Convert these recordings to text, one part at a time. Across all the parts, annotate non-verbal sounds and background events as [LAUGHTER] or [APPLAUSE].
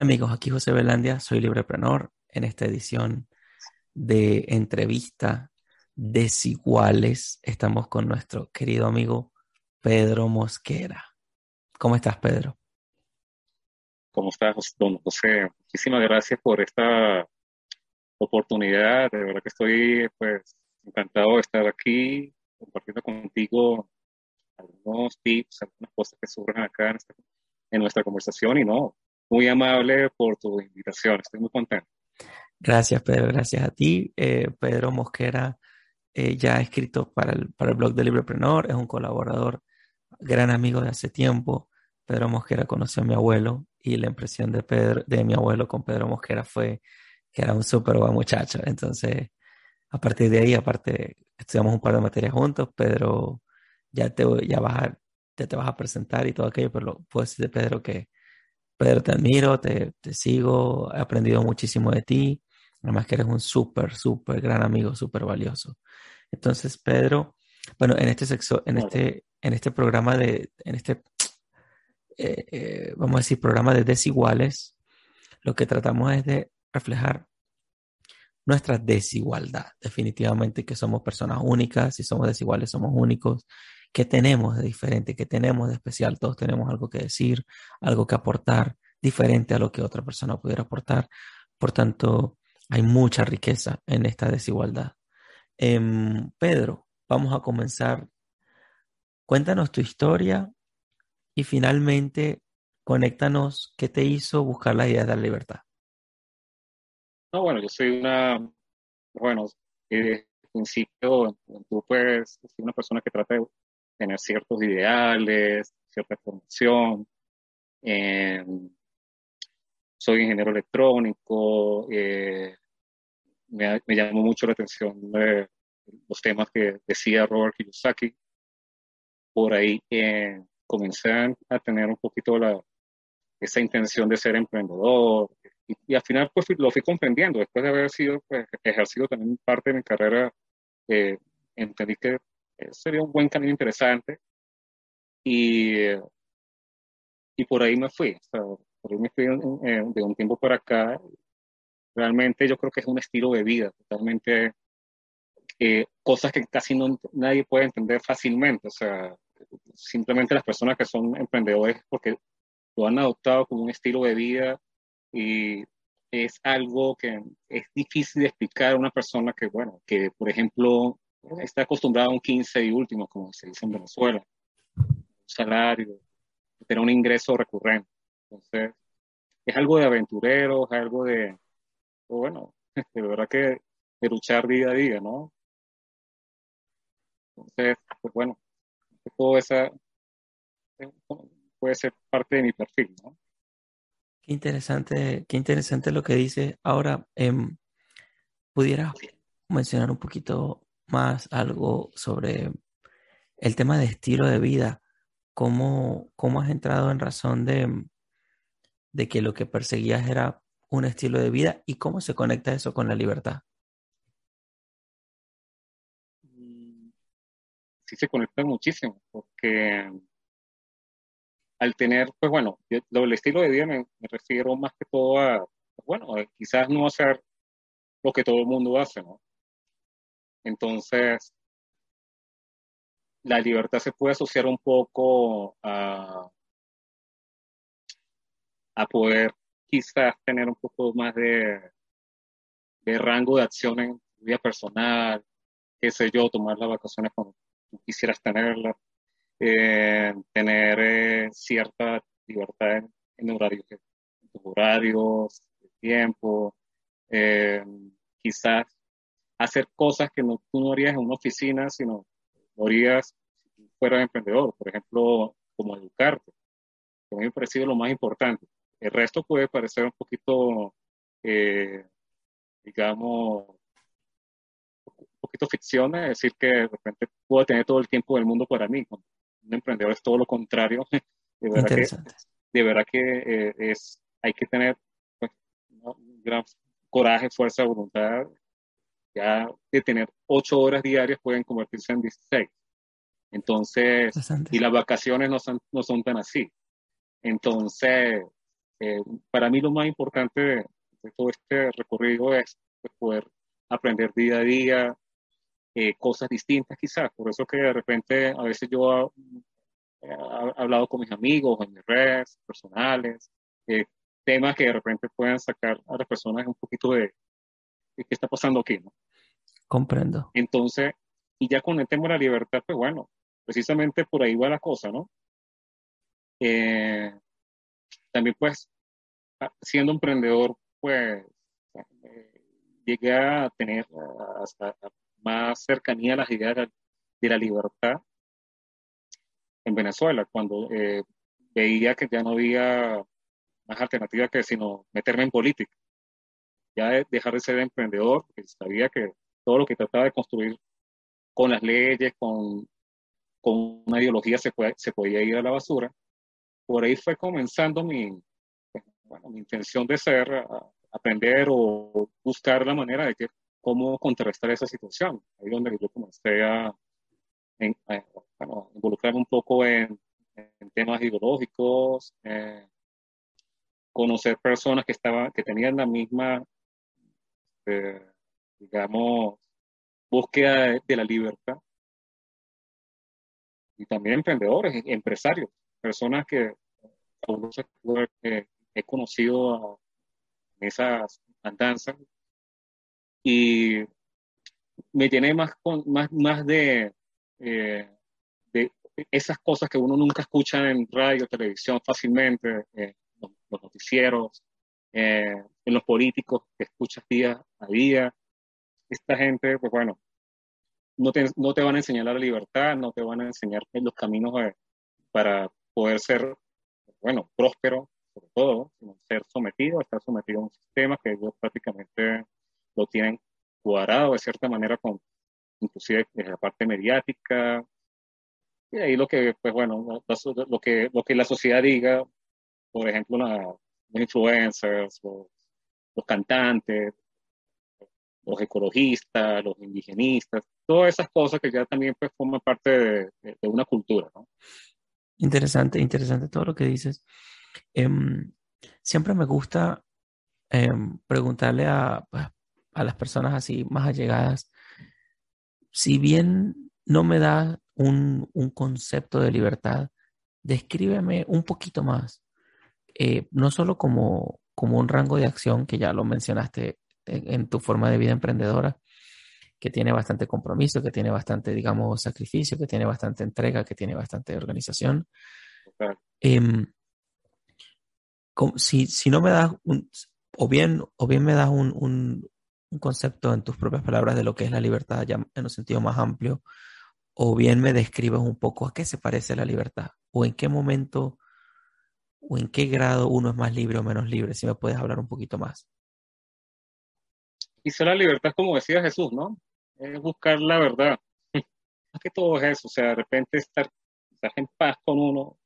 Amigos, aquí José Belandia, soy libreprenor en esta edición de entrevista desiguales. Estamos con nuestro querido amigo Pedro Mosquera. ¿Cómo estás, Pedro? ¿Cómo estás, don José? Muchísimas gracias por esta oportunidad. De verdad que estoy pues encantado de estar aquí compartiendo contigo algunos tips, algunas cosas que surgen acá en, en nuestra conversación y no, muy amable por tu invitación. Estoy muy contento. Gracias, Pedro. Gracias a ti. Eh, Pedro Mosquera eh, ya ha escrito para el, para el blog de Librepreneur, es un colaborador, gran amigo de hace tiempo. Pedro Mosquera conoció a mi abuelo y la impresión de, Pedro, de mi abuelo con Pedro Mosquera fue que era un súper buen muchacho. Entonces, a partir de ahí, aparte, estudiamos un par de materias juntos. Pedro, ya te, ya vas a, ya te vas a presentar y todo aquello, pero puedo decir de Pedro que Pedro, te admiro, te, te, sigo, he aprendido muchísimo de ti, además que eres un súper, súper gran amigo, súper valioso. Entonces, Pedro, bueno, en este sexo, en este, en este programa de, en este, eh, eh, vamos a decir, programa de desiguales, lo que tratamos es de reflejar nuestra desigualdad. Definitivamente que somos personas únicas, si somos desiguales somos únicos, ¿Qué tenemos de diferente? ¿Qué tenemos de especial? Todos tenemos algo que decir, algo que aportar, diferente a lo que otra persona pudiera aportar. Por tanto, hay mucha riqueza en esta desigualdad. Eh, Pedro, vamos a comenzar. Cuéntanos tu historia y finalmente conéctanos qué te hizo buscar la idea de la libertad. No, bueno, yo soy una, bueno, desde el principio, tú pues, soy una persona que trata tener ciertos ideales, cierta formación. Eh, soy ingeniero electrónico, eh, me, me, llamó mucho la atención de los temas que decía Robert Kiyosaki. Por ahí eh, comencé a tener un poquito la, esa intención de ser emprendedor y, y, al final pues lo fui comprendiendo. Después de haber sido pues, ejercido también parte de mi carrera, eh, entendí que sería un buen camino interesante. Y, y por ahí me fui. O sea, por ahí me fui de un tiempo para acá. Realmente yo creo que es un estilo de vida totalmente. Eh, cosas que casi no, nadie puede entender fácilmente. O sea, simplemente las personas que son emprendedores porque lo han adoptado como un estilo de vida y es algo que es difícil de explicar a una persona que, bueno, que por ejemplo está acostumbrado a un 15 y último, como se dice en Venezuela, un salario, tener un ingreso recurrente. Entonces, es algo de aventurero, es algo de, bueno, [LAUGHS] de verdad que de luchar día a día, ¿no? Entonces, pues bueno, todo esa puede ser parte de mi perfil, ¿no? Qué interesante, qué interesante lo que dice. Ahora, eh, ¿pudieras mencionar un poquito más algo sobre el tema de estilo de vida. ¿Cómo, cómo has entrado en razón de, de que lo que perseguías era un estilo de vida y cómo se conecta eso con la libertad? Mm, sí se conecta muchísimo, porque al tener, pues bueno, el estilo de vida me, refiero más que todo a, bueno, quizás no hacer lo que todo el mundo hace, ¿no? Entonces, la libertad se puede asociar un poco a, poder quizás tener un poco más de, de rango de acción en tu vida personal, qué sé yo, tomar las vacaciones cuando tú quisieras tenerlas, eh, tener eh, cierta libertad en, tus horarios, de tiempo, eh, quizás hacer cosas que no, tú no harías en una oficina, sino lo harías si fueras emprendedor, por ejemplo, como educarte, que a mí me ha parecido lo más importante. El resto puede parecer un poquito, eh, digamos, un poquito ficción, es decir, que de repente puedo tener todo el tiempo del mundo para mí. Un emprendedor es todo lo contrario. [LAUGHS] De verdad que, de verdad que eh, es, hay que tener pues, un gran coraje, fuerza, voluntad ya de tener ocho horas diarias pueden convertirse en 16. Entonces, y las vacaciones no son, no son tan así. Entonces, eh, para mí lo más importante de, todo este recorrido es poder aprender día a día eh, cosas distintas quizás. Por eso que de repente a veces yo he, hablado con mis amigos en mis redes personales, eh, temas que de repente puedan sacar a las personas un poquito de, qué está pasando aquí, ¿no? Comprendo. Entonces, y ya con el tema de la libertad, pues bueno, precisamente por ahí va la cosa, ¿no? Eh, también pues, siendo emprendedor, pues, eh, llegué a tener hasta más cercanía a las ideas de la, libertad en Venezuela, cuando eh, veía que ya no había más alternativa que sino meterme en política. Ya dejar de ser emprendedor, porque sabía que todo lo que trataba de construir con las leyes, con, con una ideología se, se podía ir a la basura. Por ahí fue comenzando mi, bueno, mi intención de ser, aprender o buscar la manera de que, cómo contrarrestar esa situación. Ahí donde yo comencé a, involucrarme un poco en, temas ideológicos, eh, conocer personas que estaban, que tenían la misma, eh, digamos, búsqueda de, la libertad. Y también emprendedores, empresarios, personas que eh, he conocido en esas andanzas y me tiene más, más, más de, eh, de esas cosas que uno nunca escucha en radio, televisión fácilmente, los, noticieros, en los políticos que escuchas día a día. Esta gente, pues bueno, no te, no te van a enseñar la libertad, no te van a enseñar los caminos para poder ser, bueno, próspero, sobre todo, sino ser sometido, estar sometido a un sistema que ellos prácticamente lo tienen cuadrado de cierta manera con, inclusive desde la parte mediática, y ahí lo que, pues bueno, lo, que, lo que la sociedad diga, por ejemplo, los influencers, los cantantes, los ecologistas, los indigenistas, todas esas cosas que ya también pues forman parte de, una cultura. Interesante, interesante todo lo que dices. Em, siempre me gusta em, preguntarle a, pues, a las personas así más allegadas, si bien no me da un, un concepto de libertad, descríbeme un poquito más, eh, no solo como, como un rango de acción, que ya lo mencionaste en, tu forma de vida emprendedora, que tiene bastante compromiso, que tiene bastante, digamos, sacrificio, que tiene bastante entrega, que tiene bastante organización. Em, si, si, no me das un, o bien, o bien me das un, un, un, concepto en tus propias palabras de lo que es la libertad ya en un sentido más amplio, o bien me describes un poco a qué se parece la libertad, o en qué momento, o en qué grado uno es más libre o menos libre, si me puedes hablar un poquito más. Quizá la libertad, como decía Jesús, ¿no? Es buscar la verdad. [LAUGHS] Más que todo es eso, o sea, de repente estar, estar en paz con uno,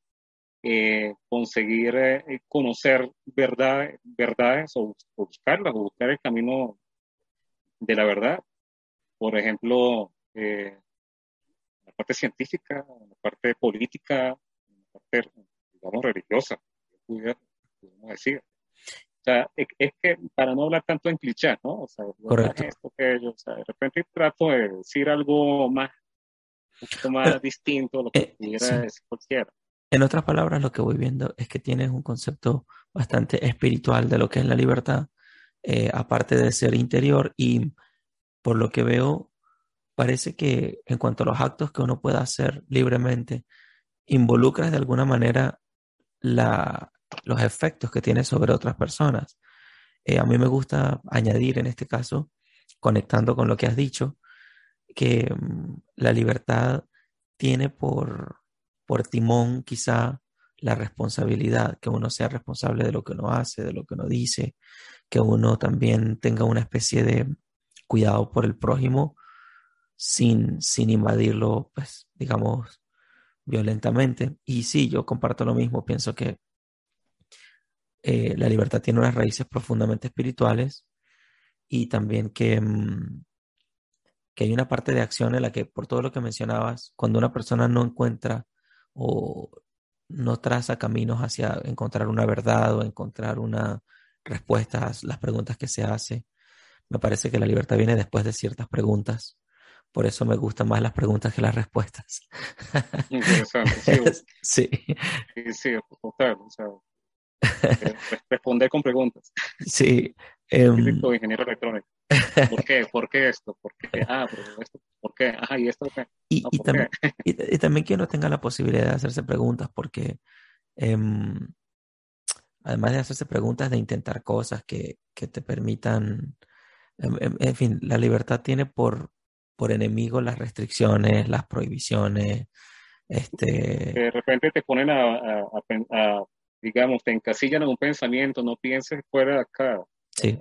eh, conseguir eh, conocer verdad, verdades o, buscarlas, o buscar el camino de la verdad. Por ejemplo, eh, la parte científica, la parte política, la parte, digamos, religiosa, podemos decir. O sea, es, que para no hablar tanto en clichés, ¿no? O sea, Correcto. Esto que o sea, de repente trato de decir algo más, un poquito más distinto a lo que eh, pudiera decir cualquiera. En otras palabras, lo que voy viendo es que tienes un concepto bastante espiritual de lo que es la libertad, eh, aparte de ser interior, y por lo que veo, parece que en cuanto a los actos que uno pueda hacer libremente, involucras de alguna manera la, los efectos que tiene sobre otras personas. Eh, a mí me gusta añadir en este caso, conectando con lo que has dicho, que mm, la libertad tiene por, por timón quizá la responsabilidad, que uno sea responsable de lo que uno hace, de lo que uno dice, que uno también tenga una especie de cuidado por el prójimo sin, sin invadirlo, pues, digamos, violentamente. Y sí, yo comparto lo mismo, pienso que eh, la libertad tiene unas raíces profundamente espirituales y también que, mm, que hay una parte de acción en la que, por todo lo que mencionabas, cuando una persona no encuentra o no traza caminos hacia encontrar una verdad o encontrar una respuesta a las preguntas que se hace. Me parece que la libertad viene después de ciertas preguntas. Por eso me gustan más las preguntas que las respuestas. Interesante, sí. [LAUGHS] Sí, sí, total. O sea, responder con preguntas. Sí. Um, ingeniero electrónico. ¿Por qué? ¿Por qué esto? ¿Por qué? [LAUGHS] Ah, pero esto, ¿por qué? Ah, ¿y esto qué? Y, y, también, y, también, que uno tenga la posibilidad de hacerse preguntas, porque um, además de hacerse preguntas, de intentar cosas que, que te permitan, en, en, fin, la libertad tiene por, por enemigo las restricciones, las prohibiciones. Este... De repente te ponen a, a, a, digamos, te encasillan en un pensamiento, no pienses fuera de acá. Sí.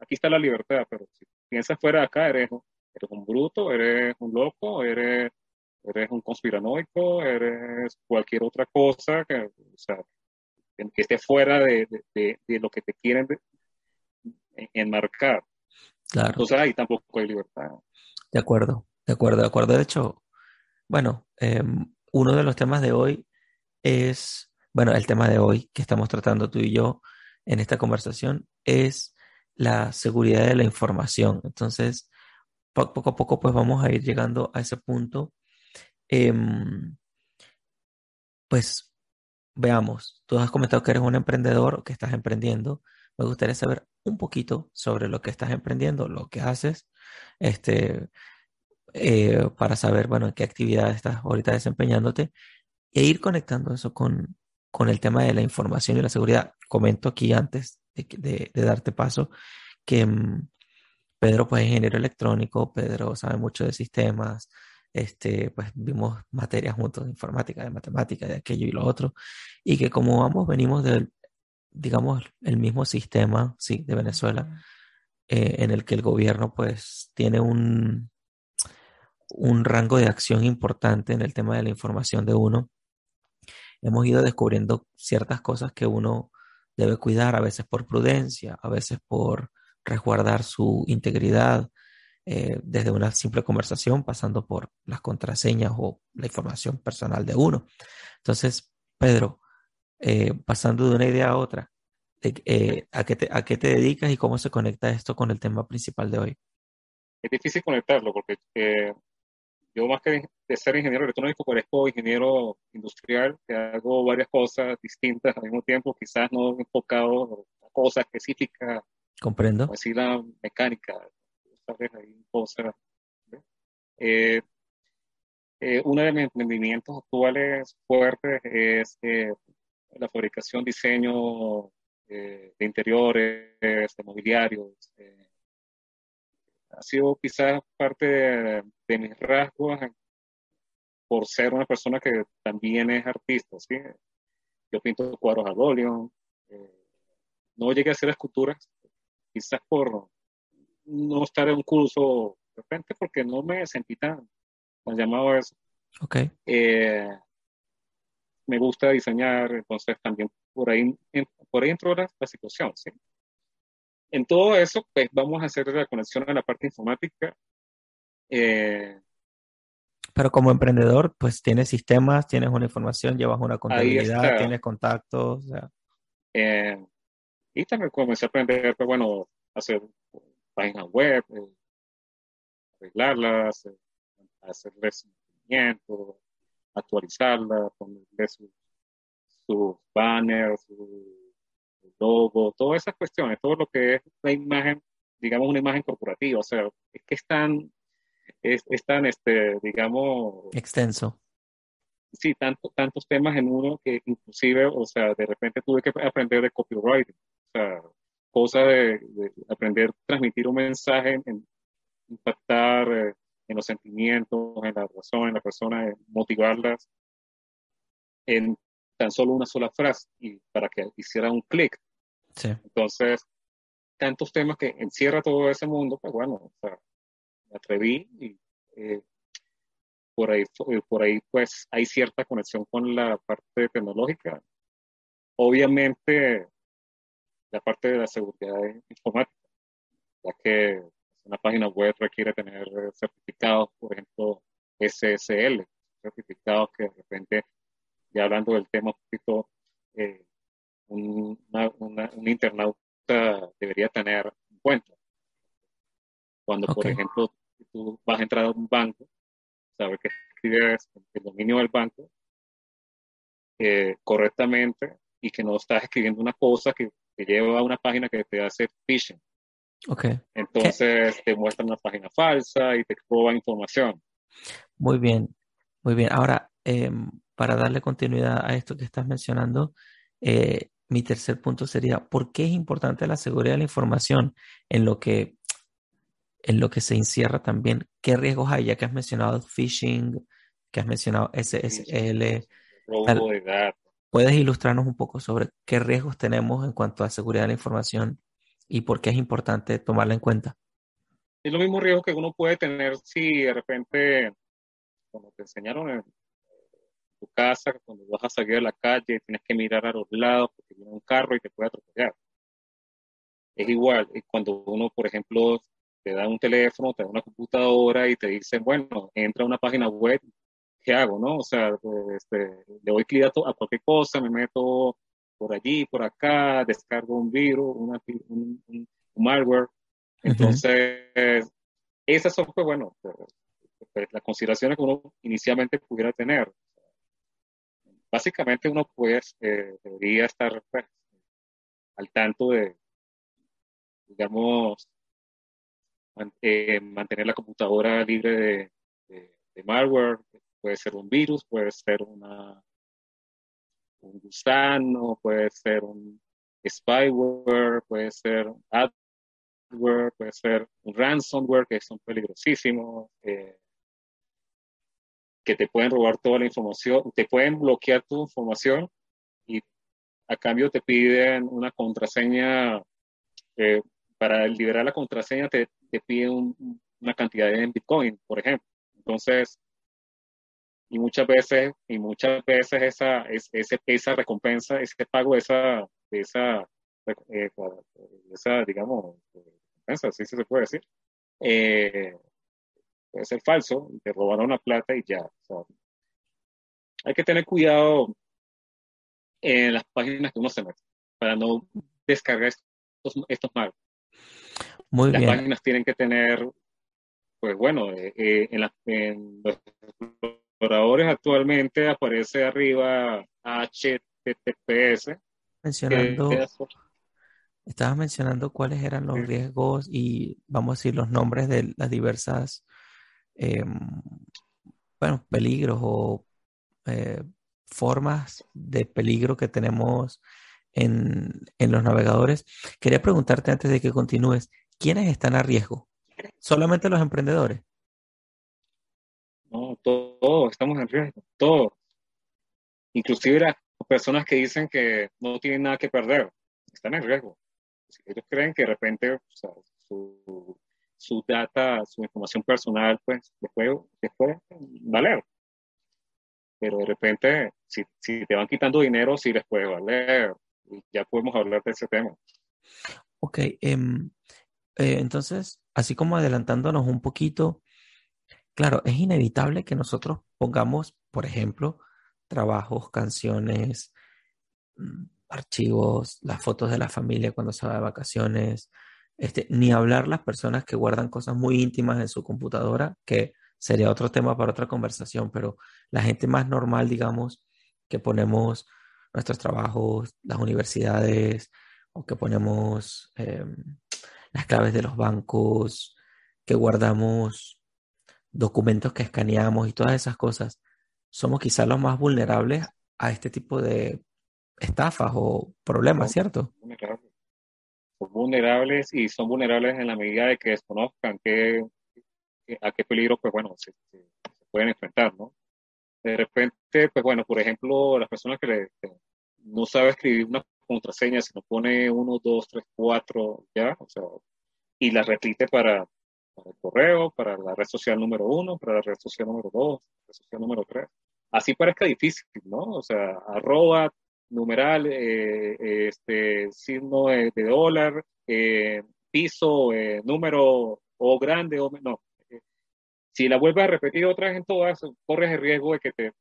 Aquí está la libertad, pero si piensas fuera de acá, eres, eres un bruto, eres un loco, eres, eres un conspiranoico, eres cualquier otra cosa que, o sea, que esté fuera de, de, de, lo que te quieren enmarcar. Claro. Entonces ahí tampoco hay libertad. De acuerdo, de acuerdo, de acuerdo. De hecho, bueno, eh, uno de los temas de hoy es, bueno, el tema de hoy que estamos tratando tú y yo en esta conversación es la seguridad de la información. Entonces, poco a poco, pues vamos a ir llegando a ese punto. Eh, pues veamos, tú has comentado que eres un emprendedor o que estás emprendiendo. Me gustaría saber un poquito sobre lo que estás emprendiendo, lo que haces, este, eh, para saber, bueno, en qué actividad estás ahorita desempeñándote e ir conectando eso con, con el tema de la información y la seguridad. Comento aquí antes de, de, darte paso que um, Pedro pues es ingeniero electrónico, Pedro sabe mucho de sistemas, este, pues vimos materias juntos de informática, de matemática, de aquello y lo otro, y que como vamos, venimos del, digamos, el mismo sistema, sí, de Venezuela, eh, en el que el gobierno pues tiene un, un rango de acción importante en el tema de la información de uno. Hemos ido descubriendo ciertas cosas que uno debe cuidar, a veces por prudencia, a veces por resguardar su integridad, eh, desde una simple conversación, pasando por las contraseñas o la información personal de uno. Entonces, Pedro, eh, pasando de una idea a otra, eh, ¿a, qué te, ¿a qué te dedicas y cómo se conecta esto con el tema principal de hoy? Es difícil conectarlo porque eh, yo más que de ser ingeniero electrónico, parezco ingeniero industrial, que hago varias cosas distintas al mismo tiempo, quizás no enfocado a cosas específicas. Comprendo. Así la mecánica, ¿sabes? Hay cosas. Eh, eh, uno de mis emprendimientos actuales fuertes es la fabricación, diseño eh, de interiores, de mobiliarios. Eh, ha sido quizás parte de, mis rasgos por ser una persona que también es artista. ¿sí? Yo pinto cuadros al óleo. Eh, no llegué a hacer esculturas, quizás por no estar en un curso de repente porque no me sentí tan, tan llamado a eso. Okay. me gusta diseñar, entonces también por ahí, por ahí entró la, situación, ¿sí? En todo eso, pues vamos a hacer la conexión a la parte informática. Eh, pero como emprendedor, pues tienes sistemas, tienes una información, llevas una contabilidad, tienes contactos. Eh, y también comencé a aprender, pues bueno, hacer páginas web, eh, arreglarlas, hacerles seguimiento, actualizarlas, ponerle sus sus banners, su logo, todas esas cuestiones, todo lo que es la imagen, digamos una imagen corporativa, o sea, es que es tan, es, tan, este, digamos... Extenso. Sí, tanto, tantos temas en uno que inclusive, o sea, de repente tuve que aprender de copywriting, o sea, cosa de, aprender a transmitir un mensaje, en, impactar eh, en los sentimientos, en la razón, en la persona, motivarlas en tan solo una sola frase y para que hiciera un clic. Sí. Entonces, tantos temas que encierra todo ese mundo, pues bueno, o sea, me atreví y eh, por ahí, eh, por ahí pues hay cierta conexión con la parte tecnológica. Obviamente, la parte de la seguridad informática, ya que una página web requiere tener certificados, por ejemplo, SSL, certificados que de repente ya hablando del tema un poquito, eh, un, internauta debería tener en cuenta. Cuando, por ejemplo, tú vas a entrar a un banco, saber que escribes el dominio del banco eh, correctamente y que no estás escribiendo una cosa que, te lleva a una página que te hace phishing. Okay. Entonces te muestra una página falsa y te roba información. Muy bien, muy bien. Ahora, em, para darle continuidad a esto que estás mencionando, eh, mi tercer punto sería, ¿por qué es importante la seguridad de la información en lo que, en lo que se encierra también? ¿Qué riesgos hay? Ya que has mencionado phishing, que has mencionado SSL. Robo de datos. ¿Puedes ilustrarnos un poco sobre qué riesgos tenemos en cuanto a seguridad de la información y por qué es importante tomarla en cuenta? Es lo mismo riesgo que uno puede tener si de repente, como te enseñaron en tu casa, cuando vas a salir a la calle, tienes que mirar a los lados porque viene un carro y te puede atropellar. Es igual, cuando uno, por ejemplo, te da un teléfono, te da una computadora y te dicen, bueno, entra a una página web ¿qué hago, no? O sea, este, le doy clic a, cualquier cosa, me meto por allí, por acá, descargo un virus, un, malware. Entonces, esas son, pues bueno, pues, pues, las consideraciones que uno inicialmente pudiera tener. Básicamente uno pues eh, debería estar pues, al tanto de, digamos, eh, mantener la computadora libre de malware, Puede ser un virus, puede ser una, un gusano, puede ser un spyware, puede ser adware, puede ser un ransomware, que son peligrosísimos, eh, que te pueden robar toda la información, te pueden bloquear tu información y a cambio te piden una contraseña. Eh, para liberar la contraseña te, te piden una cantidad de Bitcoin, por ejemplo. Entonces, y muchas veces, y muchas veces esa, es, esa recompensa, ese pago, esa, esa, eh, esa digamos, recompensa, así se puede decir, eh, puede ser falso, te robaron la plata y ya. hay que tener cuidado en las páginas que uno se mete para no descargar estos, estos Muy las páginas tienen que tener, pues bueno, eh, en, la, en los exploradores actualmente aparece arriba HTTPS. Mencionando, estabas mencionando cuáles eran los riesgos y vamos a decir los nombres de las diversas, em, bueno, peligros o eh, formas de peligro que tenemos en, en los navegadores. Quería preguntarte antes de que continúes, ¿quiénes están a riesgo? ¿Solamente los emprendedores? No, todos estamos en riesgo, todos. Inclusive las personas que dicen que no tienen nada que perder, están en riesgo. ellos creen que de repente su, su, data, su información personal, pues después, después valer. Pero de repente, si, si te van quitando dinero, sí les puede valer. Ya podemos hablar de ese tema. Ok, em, eh, entonces, así como adelantándonos un poquito, Claro, es inevitable que nosotros pongamos, por ejemplo, trabajos, canciones, mm, archivos, las fotos de la familia cuando se va de vacaciones, este, ni hablar las personas que guardan cosas muy íntimas en su computadora, que sería otro tema para otra conversación, pero la gente más normal, digamos, que ponemos nuestros trabajos, las universidades, o que ponemos em, las claves de los bancos, que guardamos documentos que escaneamos y todas esas cosas, somos quizás los más vulnerables a este tipo de estafas o problemas, ¿cierto? Vulnerables y son vulnerables en la medida de que desconozcan qué, a qué peligro, pues bueno, se, pueden enfrentar, ¿no? De repente, pues bueno, por ejemplo, las personas que, no saben escribir una contraseña, sino pone 1, 2, 3, 4, ya, o sea, y la repite para, para el correo, para la red social número uno, para la red social número dos, red social número tres. Así parezca difícil, ¿no? O sea, arroba, numeral, eh, este, signo de, dólar, eh, piso, eh, número o grande o no. Si la vuelves a repetir otra vez en todas, corres el riesgo de que te,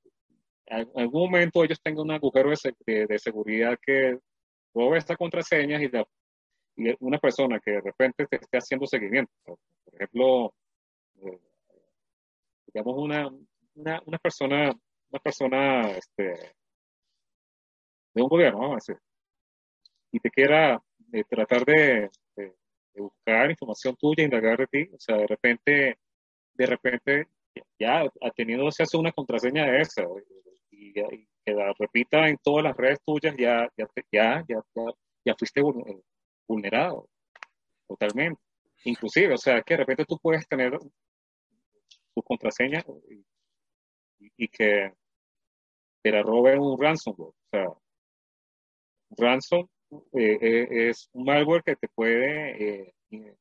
en algún momento ellos tengan un agujero de, de, seguridad que robe estas contraseñas y, una persona que de repente te esté haciendo seguimiento, por ejemplo, eh, digamos una, una, una, persona, una persona este, de un gobierno, vamos a decir, y te quiera eh, tratar de, buscar información tuya, indagar de ti, o sea, de repente, de repente, ya teniendo se hace una contraseña de esa y, que la repita en todas las redes tuyas, ya, ya, ya, ya, ya, fuiste vulnerado totalmente. Inclusive, o sea, que de repente tú puedes tener tu contraseña y, y que te la robe un ransomware. O sea, ransom eh, eh, es un malware que te puede eh,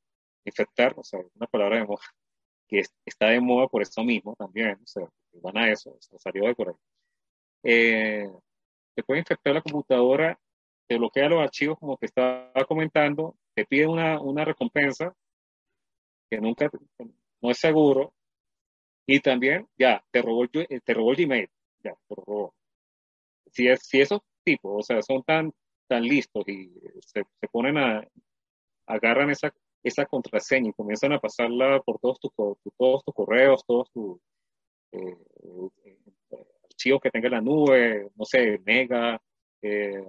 infectar, o sea, una palabra de moda, que está de moda por eso mismo también, o sea, van a eso, salió de por ahí. te puede infectar la computadora, te bloquea los archivos como te estaba comentando, te pide una, una recompensa que nunca, no es seguro, y también, ya, te robó, te robó el Gmail, ya, te robó. Si, es, si esos tipos, o sea, son tan están listos y se, se ponen a, agarran esa, esa contraseña y comienzan a pasarla por todos tus, todos tus correos, todos tus eh, eh, archivos que tenga la nube, no sé, Mega, eh,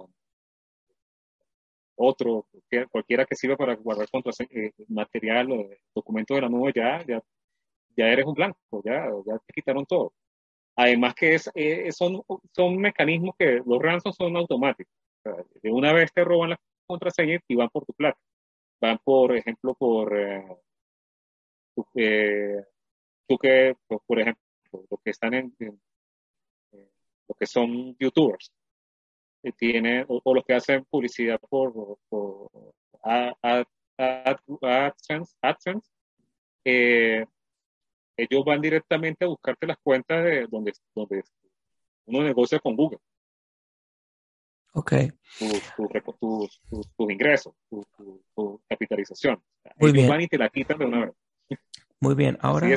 otro, cualquiera que sirva para guardar contraseña, material o documento de la nube, ya, ya, ya eres un blanco, ya, ya te quitaron todo. Además que es, son, son mecanismos que los ransomware son automáticos de una vez te roban las contraseñas y van por tu plata. Van, por ejemplo, por eh, eh, tú, que, por, ejemplo, los que están en, los que son youtubers, eh, tiene, o, los que hacen publicidad por, por AdSense, AdSense ellos van directamente a buscarte las cuentas de donde, donde uno negocia con Google. Ok. Tus tu, ingresos, tu, capitalización. Muy bien. van y te la quitan de una vez. Muy bien. Ahora,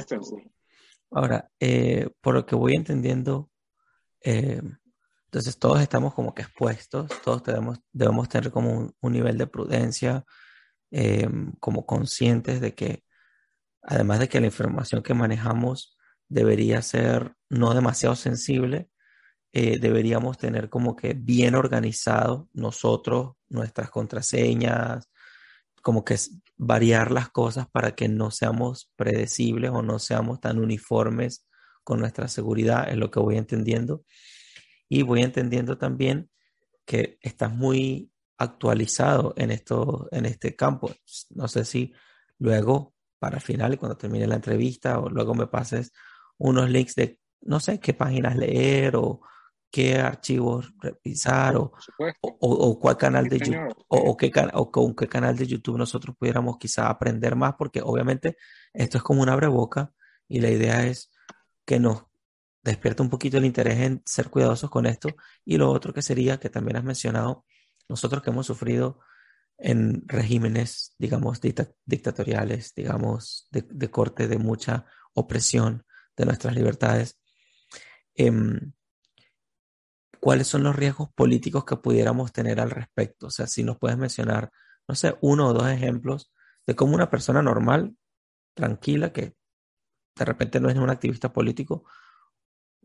ahora eh, por lo que voy entendiendo, eh, entonces todos estamos como que expuestos, todos debemos, debemos tener como un, nivel de prudencia, eh, como conscientes de que, además de que la información que manejamos debería ser no demasiado sensible, eh, deberíamos tener como que bien organizado nosotros, nuestras contraseñas, como que variar las cosas para que no seamos predecibles o no seamos tan uniformes con nuestra seguridad, es lo que voy entendiendo. Y voy entendiendo también que estás muy actualizado en, esto, en este campo. No sé si luego, para final, cuando termine la entrevista, o luego me pases unos links de, no sé, qué páginas leer o, qué archivos revisar o, o, cuál canal de YouTube o, qué o con qué canal de YouTube nosotros pudiéramos quizá aprender más, porque obviamente esto es como un boca y la idea es que nos despierta un poquito el interés en ser cuidadosos con esto. Y lo otro que sería, que también has mencionado, nosotros que hemos sufrido en regímenes, digamos, dictatoriales, digamos, de, corte de mucha opresión de nuestras libertades, eh, ¿cuáles son los riesgos políticos que pudiéramos tener al respecto? O sea, si nos puedes mencionar, no sé, uno o dos ejemplos de cómo una persona normal, tranquila, que de repente no es un activista político,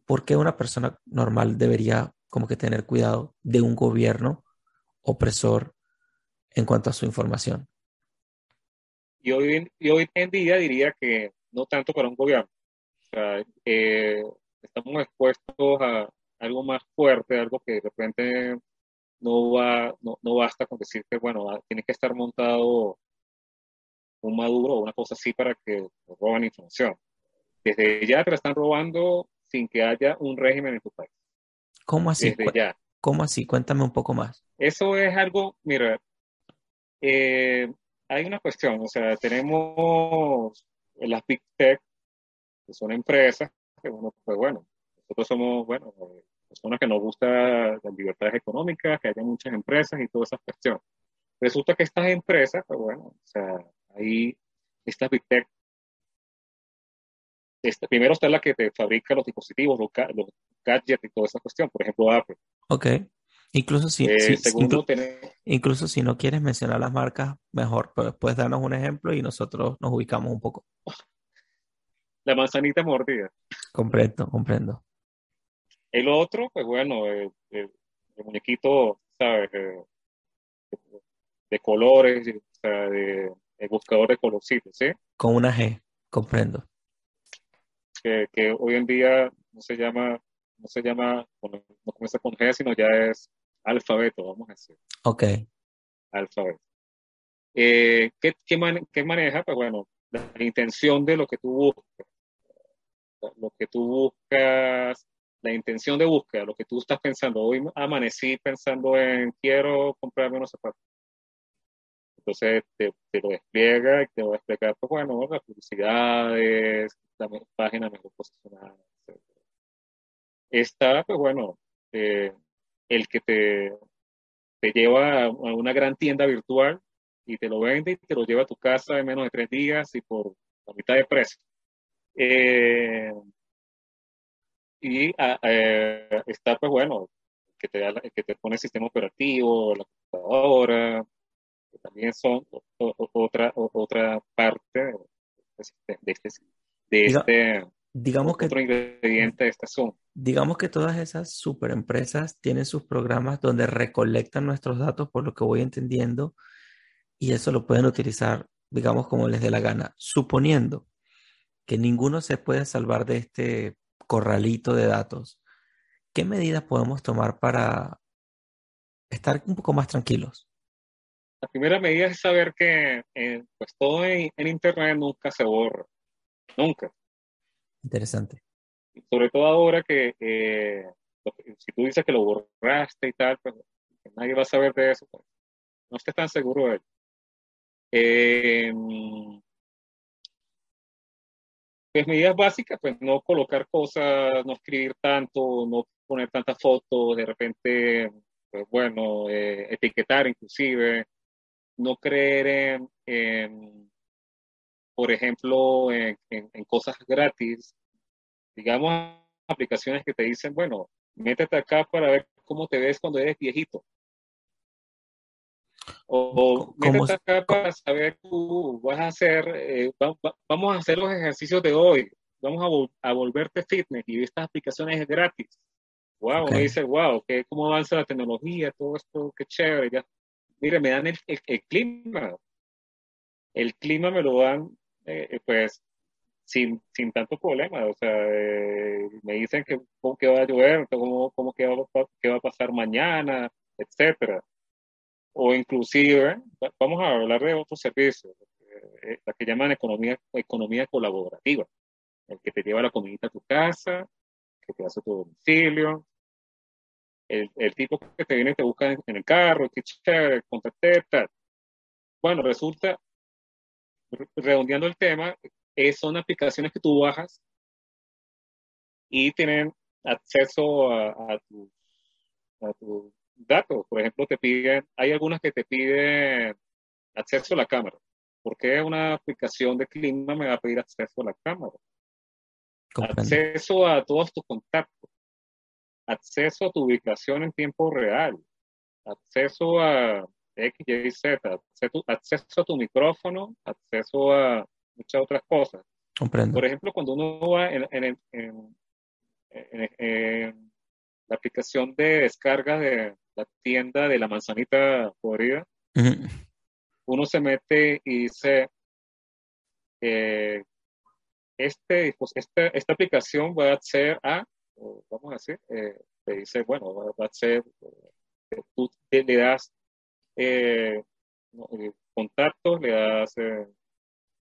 ¿por qué una persona normal debería como que tener cuidado de un gobierno opresor en cuanto a su información? Y hoy, hoy en día diría que no tanto para un gobierno. O sea, eh, estamos expuestos a, algo más fuerte, algo que de repente no, va, no, no basta con decir que, bueno, ah, tiene que estar montado un maduro o una cosa así para que roban información. Desde ya te la están robando sin que haya un régimen en tu país. ¿Cómo así? Desde ya. ¿Cómo así? Cuéntame un poco más. Eso es algo, mira, eh, hay una cuestión, o sea, tenemos las Big Tech, que son empresas, que uno, pues bueno, nosotros somos, bueno, personas que nos gusta las libertades económicas, que haya muchas empresas y todas esas cuestiones. Resulta que estas empresas, pues bueno, o sea, ahí estas Big Tech, este, primero está la que te fabrica los dispositivos, los, gadget y toda esa cuestión, por ejemplo Apple. Ok. Incluso si, Eh, si- segundo, inclu- incluso si no quieres mencionar las marcas, mejor, pero puedes darnos un ejemplo y nosotros nos ubicamos un poco. la manzanita mordida. Comprendo, comprendo. El otro, pues bueno, el, el- el muñequito, ¿sabes? Eh, de colores, o sea, de, el buscador de colorcitos, ¿sí? Con una G, comprendo. Que, que hoy en día no se llama, no se llama, no comienza con G, sino ya es alfabeto, vamos a decir, Ok, alfabeto. Eh, ¿qué, qué, mane- qué maneja? Pues bueno, la intención de lo que tú buscas, lo que tú buscas, la intención de búsqueda, lo que tú estás pensando. Hoy amanecí pensando en quiero comprarme unos zapatos. Entonces te, te lo despliega y te va a explicar, pues bueno, las publicidades, la página mejor posicionada, etc. Está, pues bueno, eh, el que te, te lleva a, a una gran tienda virtual y te lo vende y te lo lleva a tu casa en menos de tres días y por la mitad de precio. Eh, y ah, eh, está, pues bueno, que te, da la- que te pone el sistema operativo, la computadora, que también son o- o- otra, o- otra parte de este, de este, de Diga- este digamos que otro ingrediente de este asunto. Digamos que todas esas superempresas tienen sus programas donde recolectan nuestros datos, por lo que voy entendiendo, y eso lo pueden utilizar, digamos, como les dé la gana, suponiendo que ninguno se puede salvar de este corralito de datos. ¿Qué medidas podemos tomar para estar un poco más tranquilos? La primera medida es saber que eh, pues todo en, en Internet nunca se borra, nunca. Interesante. Sobre todo ahora que, eh, que- si tú dices que lo borraste y tal, pues nadie va a saber de eso, pues, no estés tan seguro de ello. Eh, pues medidas básicas, pues no colocar cosas, no escribir tanto, no poner tantas fotos, de repente, pues bueno, eh, etiquetar inclusive, no creer en, por ejemplo, en- en cosas gratis, digamos, aplicaciones que te dicen, bueno, métete acá para ver cómo te ves cuando eres viejito. O Co- ¿Cómo, métete acá para saber tú vas a hacer, eh, va- va- vamos a hacer los ejercicios de hoy, vamos a, vol- a volverte fitness y estas aplicaciones es gratis. Wow, uno dice, wow, que cómo avanza la tecnología, todo esto, qué chévere. Ya. Mire, me dan el, el- el clima, el clima me lo dan, eh, eh, pues, sin, sin tanto problema. O sea, eh, me dicen que, cómo que va a llover, cómo, cómo que va, qué va a pasar mañana, etcétera. O inclusive, va- vamos a hablar de otros servicios, eh, la que llaman economía, economía colaborativa, el que te lleva la comidita a tu casa, que te hace tu domicilio, el, el tipo que te viene y te busca en, en el carro, que chévere, contacté, tal. Bueno, resulta, re- redondeando el tema, eh, son aplicaciones que tú bajas y tienen acceso a, a tus a tus datos. Por ejemplo, te piden, hay algunas que te piden acceso a la cámara. ¿Por qué una aplicación de clima me va a pedir acceso a la cámara? Acceso a todos tus contactos, acceso a tu ubicación en tiempo real, acceso a X, Y, Z, acceso, acceso a tu micrófono, acceso a muchas otras cosas. Comprendo. Por ejemplo, cuando uno va en- en la aplicación de descarga de la tienda de la manzanita podrida, uno se mete y dice, eh, este, pues, esta, esta aplicación va a ser a, vamos a decir, eh, te dice, bueno, va, va a ser, eh, tú te- le das no, contactos, le das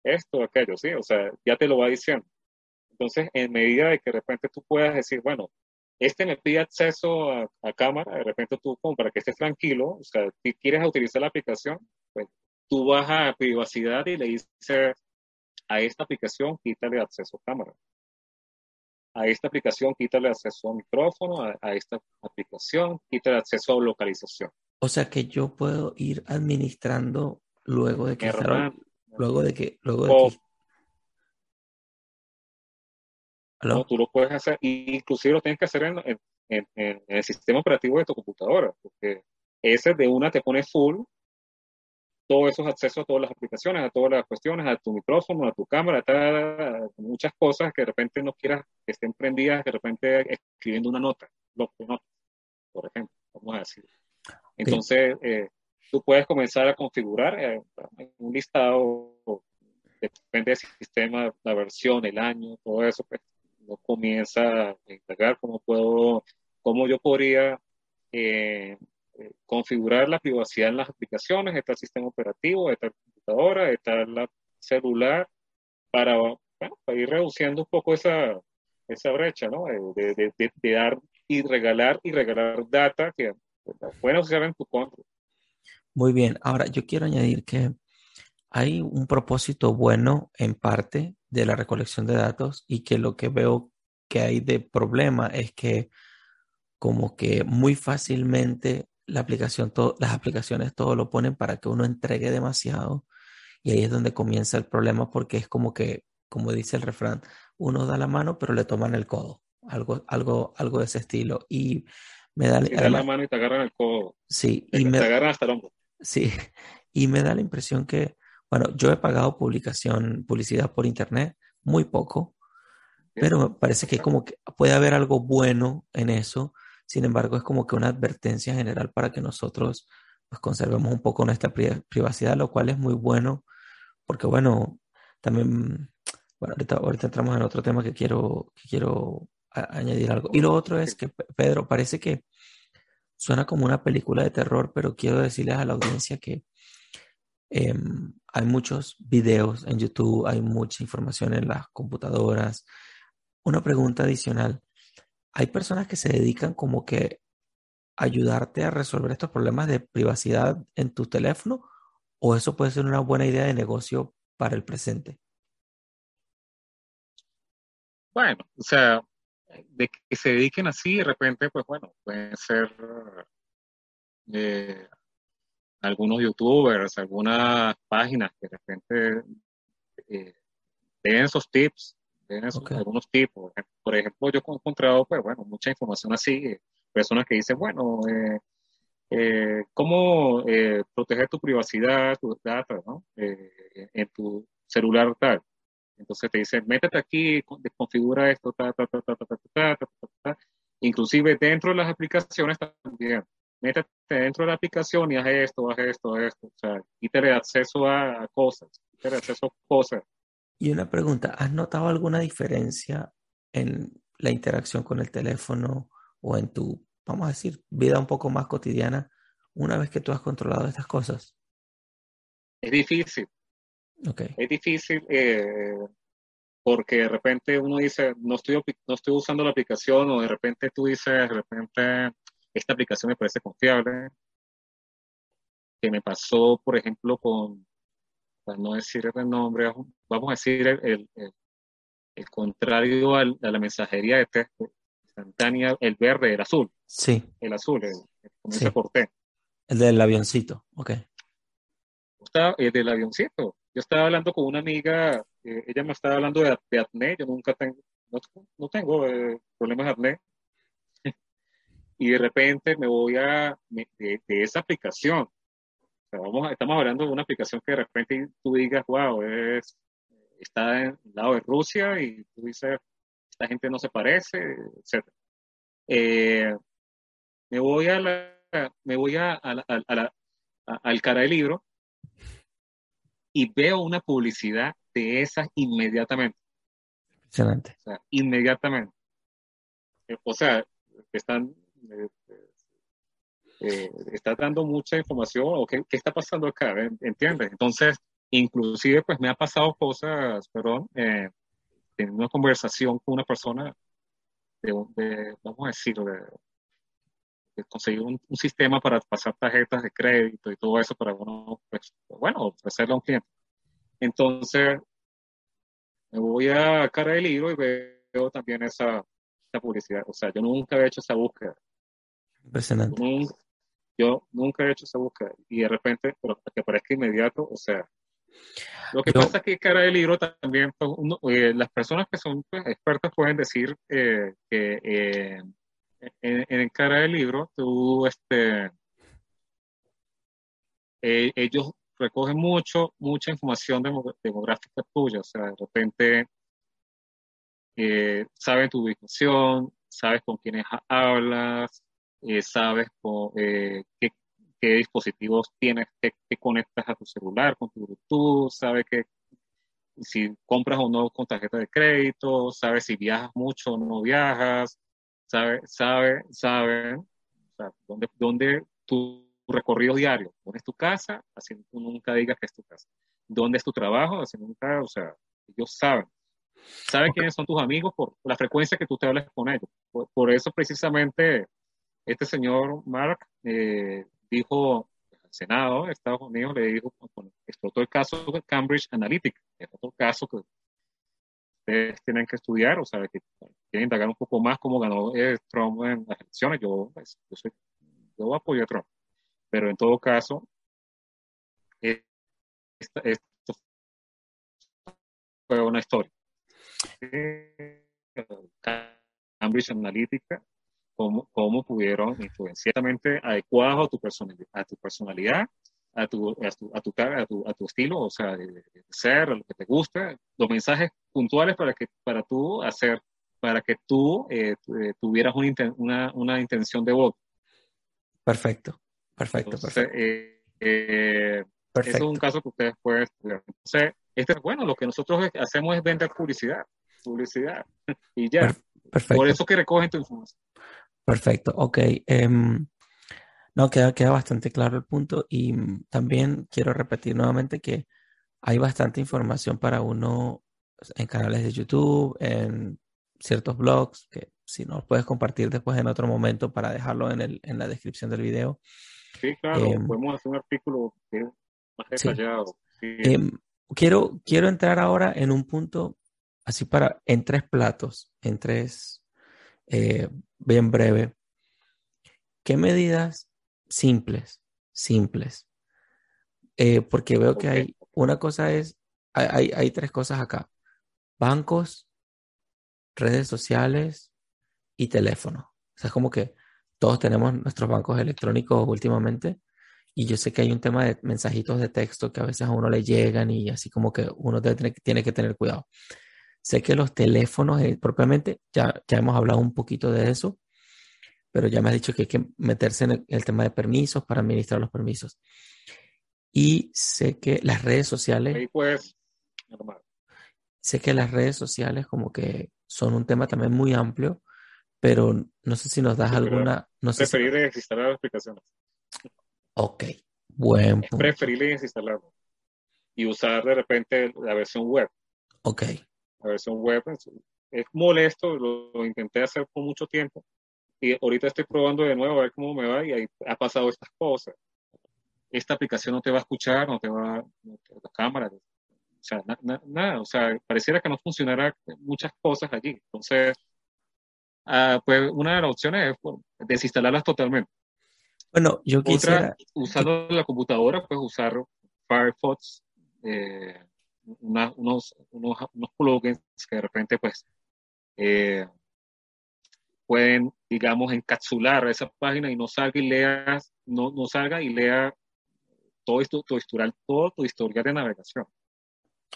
esto, aquello, ¿sí? O sea, ya te lo va diciendo. Entonces, en medida de que de repente tú puedas decir, bueno, este me pide acceso a, a cámara, de repente tú, como para que estés tranquilo, o sea, si quieres utilizar la aplicación, pues tú vas a privacidad y le dices a esta aplicación, quítale acceso a cámara. A esta aplicación, quítale acceso a micrófono, a, a esta aplicación, quítale acceso a localización. O sea que yo puedo ir administrando luego de que Hermano, luego de que, luego de o que, ¿no? Tú lo puedes hacer, inclusive lo tienes que hacer en, en, en, el sistema operativo de tu computadora, porque ese de una te pone full todos esos accesos a todas las aplicaciones, a todas las cuestiones, a tu micrófono, a tu cámara, a muchas cosas que de repente no quieras que estén prendidas, de repente escribiendo una nota, por ejemplo, vamos a decir. Entonces, eh, tú puedes comenzar a configurar eh, un listado, depende del sistema, la versión, el año, todo eso, pues uno comienza a indagar cómo puedo, cómo yo podría eh, eh, configurar la privacidad en las aplicaciones, está el sistema operativo, está la computadora, está la celular, para, ir reduciendo un poco esa, esa brecha, ¿no? De, de, de, dar y regalar y regalar data que pueden usar en tu contra. Muy bien, ahora yo quiero añadir que hay un propósito bueno en parte de la recolección de datos y que lo que veo que hay de problema es que como que muy fácilmente la aplicación, las aplicaciones todo lo ponen para que uno entregue demasiado y ahí es donde comienza el problema porque es como que, como dice el refrán, uno da la mano pero le toman el codo, algo, algo, algo de ese estilo y me da, la mano y te agarran el codo. Sí, y me, agarran hasta el hombro. Sí, [LAUGHS] y me da la impresión que, bueno, yo he pagado publicación, publicidad por internet, muy poco, pero me parece que como que puede haber algo bueno en eso. Sin embargo, es como que una advertencia general para que nosotros pues, conservemos un poco nuestra privacidad, lo cual es muy bueno, porque bueno, también, bueno, ahorita, ahorita entramos en otro tema que quiero, que quiero añadir algo. Y lo otro es que, Pedro, parece que suena como una película de terror, pero quiero decirles a la audiencia que em, hay muchos videos en YouTube, hay mucha información en las computadoras. Una pregunta adicional hay personas que se dedican como que a ayudarte a resolver estos problemas de privacidad en tu teléfono o eso puede ser una buena idea de negocio para el presente. Bueno, o sea, de que se dediquen así de repente, pues bueno, pueden ser eh, algunos youtubers, algunas páginas que de repente eh, den esos tips algunos tipos. Por ejemplo, yo he encontrado, pues bueno, mucha información así, personas que dicen, bueno, eh, eh, cómo eh, proteger tu privacidad, tus datos, ¿no? en tu celular tal. Entonces te dicen, métete aquí, configura esto, ta, ta, ta, ta, ta, ta, ta, ta, Inclusive dentro de las aplicaciones también. Métete dentro de la aplicación y haz esto, haz esto, haz esto. O sea, quítale acceso a, cosas, quítale acceso a cosas. Y una pregunta, ¿has notado alguna diferencia en la interacción con el teléfono o en tu, vamos a decir, vida un poco más cotidiana una vez que tú has controlado estas cosas? Es difícil. Okay. Es difícil eh, porque de repente uno dice, no estoy, no estoy usando la aplicación o de repente tú dices, de repente, esta aplicación me parece confiable. Que me pasó, por ejemplo, con, para no decir el nombre, vamos a decir el, el, contrario a la mensajería de texto instantánea, el verde, el azul. Sí. El azul, el, el El del avioncito, ok. el del avioncito. Yo estaba hablando con una amiga, eh, ella me estaba hablando de, de, acné, yo nunca tengo, no, tengo eh, problemas de acné. Y de repente me voy a, de, de esa aplicación, vamos, estamos hablando de una aplicación que de repente tú digas, wow, es, está en el lado de Rusia y tú dices, esta gente no se parece, etc. Eh, me voy a la, me voy a, al cara del libro y veo una publicidad de esas inmediatamente. Excelente. O sea, inmediatamente. O sea, están, eh, eh, está dando mucha información o qué, qué está pasando acá, ¿entiendes? Entonces, inclusive, pues me ha pasado cosas, perdón, eh, en una conversación con una persona de, vamos a decir, de, conseguir un, sistema para pasar tarjetas de crédito y todo eso para uno, pues, bueno, ofrecerle a un cliente. Entonces, me voy a cara del libro y veo también esa, esa publicidad. O sea, yo nunca he hecho esa búsqueda. Impresionante. Yo nunca he hecho esa búsqueda y de repente, pero que parezca inmediato, o sea, Lo que pasa es que cara del libro también, pues, eh, las personas que son pues, expertas pueden decir eh, que eh, en, en, cara del libro tú, este, ellos recogen mucho, mucha información demográfica tuya, o sea, de repente saben tu ubicación, sabes con quiénes hablas, sabes con, qué, qué dispositivos tienes, que conectas a tu celular con tu Bluetooth, sabe que si compras o no con tarjeta de crédito, sabe si viajas mucho o no viajas, sabe, sabe, sabe o sea, dónde, dónde tu recorrido diario, dónde es tu casa, así nunca digas que es tu casa, dónde es tu trabajo, así nunca, o sea, ellos saben. Saben quiénes son tus amigos por la frecuencia que tú te hables con ellos. Por, eso precisamente este señor Mark eh, dijo al Senado de Estados Unidos, le dijo, explotó el caso de Cambridge Analytica, es otro caso que ustedes tienen que estudiar, o sea, que quieren indagar un poco más cómo ganó eh, Trump en las elecciones. Yo, pues, yo, soy, yo apoyo a Trump, pero en todo caso, esto fue una historia. Cambridge Analytica cómo, cómo pudieron influenciadamente adecuados a tu personalidad, a tu, personalidad a, tu, a, tu, a, tu, a, tu, a tu estilo, o sea, de, ser, a lo que te gusta, los mensajes puntuales para que para tú hacer, para que tú eh, eh, tuvieras una, una, una, intención de voto. Perfecto, perfecto, perfecto. Eh, eh Eso es un caso que ustedes pueden estudiar. Entonces, este, bueno, lo que nosotros hacemos es vender publicidad, publicidad, [LAUGHS] y ya. Perfecto. Por eso que recogen tu información. Perfecto, ok. Em, no, queda, queda bastante claro el punto y también quiero repetir nuevamente que hay bastante información para uno en canales de YouTube, en ciertos blogs, que si no puedes compartir después en otro momento para dejarlo en, el, en la descripción del video. Sí, claro, em, podemos hacer un artículo más detallado. Em, quiero, quiero entrar ahora en un punto así para, en tres platos, en tres eh, bien breve. ¿Qué medidas simples, simples? Eh, porque veo que hay, una cosa es, hay, hay tres cosas acá. Bancos, redes sociales y teléfono. O sea, es como que todos tenemos nuestros bancos electrónicos últimamente y yo sé que hay un tema de mensajitos de texto que a veces a uno le llegan y así como que uno tiene que tener cuidado. Sé que los teléfonos eh, propiamente, ya, ya hemos hablado un poquito de eso, pero ya me has dicho que hay que meterse en el, tema de permisos para administrar los permisos. Y sé que las redes sociales... pues, Sé que las redes sociales como que son un tema también muy amplio, pero no sé si nos das alguna... No sé preferible desinstalar las aplicaciones. Ok, buen punto. Es preferible desinstalarlo y usar de repente la versión web. Ok la versión web. Es molesto, lo, intenté hacer por mucho tiempo y ahorita estoy probando de nuevo a ver cómo me va y ahí ha pasado estas cosas. Esta aplicación no te va a escuchar, no te va a la cámara, o sea, nada, o sea, pareciera que no funcionará muchas cosas allí. Entonces, ah, pues una de las opciones es desinstalarlas totalmente. Bueno, yo quisiera... usando la computadora, pues usar Firefox, eh, unos, unos, unos, plugins que de repente pues eh, pueden, digamos, encapsular esa página y no salga y leas, no, no salga y lea todo esto, tu historial, todo tu historial de navegación.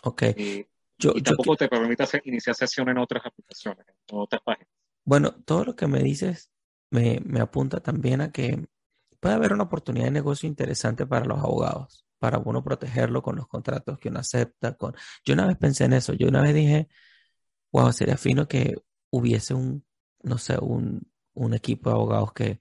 Ok. Eh, yo, y tampoco te permite iniciar sesión en otras aplicaciones, en otras páginas. Bueno, todo lo que me dices me, me apunta también a que puede haber una oportunidad de negocio interesante para los abogados para uno protegerlo con los contratos que uno acepta. Con... Yo una vez pensé en eso, yo una vez dije, wow, sería fino que hubiese un, no sé, un, un equipo de abogados que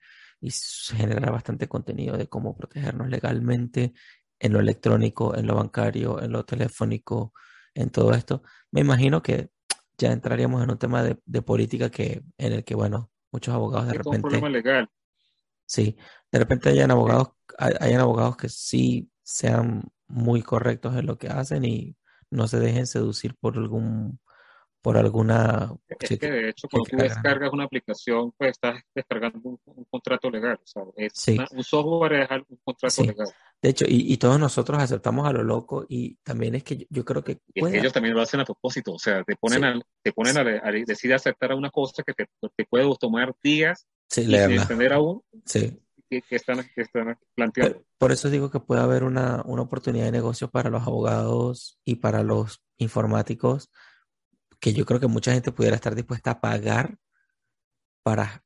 generara bastante contenido de cómo protegernos legalmente en lo electrónico, en lo bancario, en lo telefónico, en todo esto. Me imagino que ya entraríamos en un tema de, de política que en el que, bueno, muchos abogados de repente... Un problema legal. Sí, de repente hayan abogados, hayan abogados que sí sean muy correctos en lo que hacen y no se dejen seducir por algún por alguna es que de hecho cuando tú descargas una aplicación pues estás descargando un, contrato legal o sea, es un software es un contrato legal. De hecho, y, y, todos nosotros aceptamos a lo loco y también es que yo, yo creo que, ellos también lo hacen a propósito, o sea, te ponen, sí. a, te ponen a, a, decir aceptar a una cosa que te, te puede tomar días sí, y entender aún sí. Que, que, están, que están planteando. Por, por, eso digo que puede haber una, una oportunidad de negocio para los abogados y para los informáticos que yo creo que mucha gente pudiera estar dispuesta a pagar para,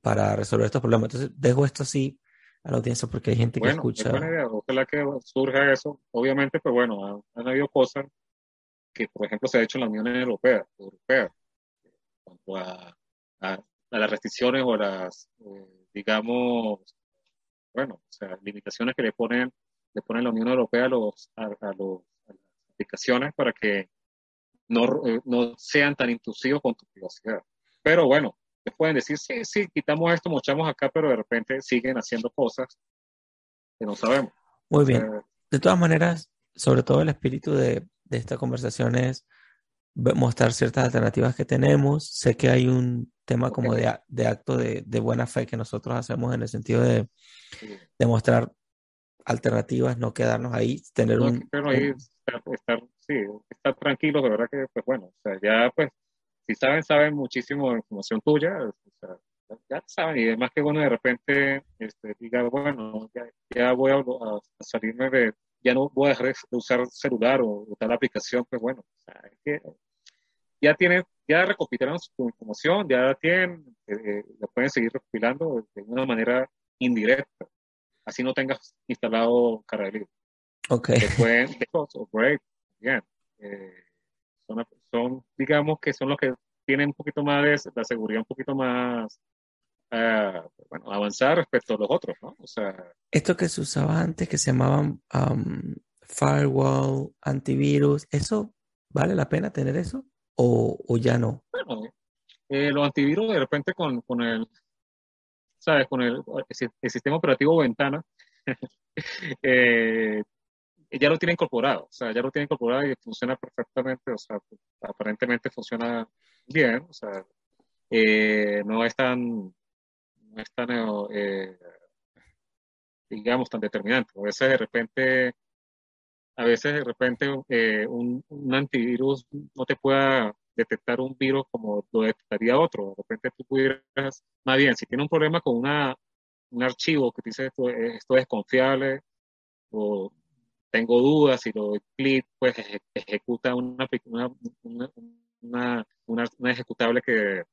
para resolver estos problemas. Entonces, dejo esto así a la audiencia porque hay gente bueno, que escucha. Es buena idea. Ojalá que surja eso. Obviamente, pues bueno, han, han, habido cosas que, por ejemplo, se ha hecho en la Unión Europea, Europea en cuanto a, a, a las restricciones o las, eh, digamos, bueno, o sea, limitaciones que le ponen, le ponen la Unión Europea a, los, a, a los, a las aplicaciones para que no, eh, no sean tan intrusivos con tu privacidad. Pero bueno, les pueden decir, sí, sí, quitamos esto, mochamos acá, pero de repente siguen haciendo cosas que no sabemos. Muy bien. Eh, de todas maneras, sobre todo el espíritu de, de, esta conversación es mostrar ciertas alternativas que tenemos. Sé que hay un tema como okay. de, de, acto de, de, buena fe que nosotros hacemos en el sentido de, de mostrar alternativas, no quedarnos ahí, tener no, un... Pero ahí estar, estar, sí, estar tranquilos, de verdad que, pues bueno, o sea, ya pues si saben, saben muchísimo de información tuya, o sea, ya saben, y además que bueno, de repente este, diga, bueno, ya, ya voy a, a, salirme de, ya no voy a dejar de usar celular o, o tal aplicación, pues bueno, o sea, es que ya tienen, ya recopilaron su información, ya tienen, eh, la pueden seguir recopilando de una manera indirecta, así no tengas instalado carga libre. Ok. Pueden, o Brave, bien. Eh, son, son, digamos que son los que tienen un poquito más de la seguridad un poquito más uh, bueno, avanzada respecto a los otros, ¿no? O sea, esto que se usaba antes, que se llamaban um, firewall, antivirus, ¿eso vale la pena tener eso? ¿O, o ya no? Bueno, eh, los antivirus de repente con, con el, ¿sabes? Con el, sistema operativo Ventana, [LAUGHS] eh, ya lo tiene incorporado, o sea, ya lo tiene incorporado y funciona perfectamente, o sea, aparentemente funciona bien, o sea, eh, no es tan, no es tan, eh, digamos, tan determinante. A veces de repente, a veces de repente eh, un, un, antivirus no te pueda detectar un virus como lo detectaría otro. De repente tú pudieras, más bien, si tiene un problema con una, un archivo que dice esto, esto es confiable o tengo dudas, si lo doy clic, pues ejecuta una, una, una, una ejecutable que,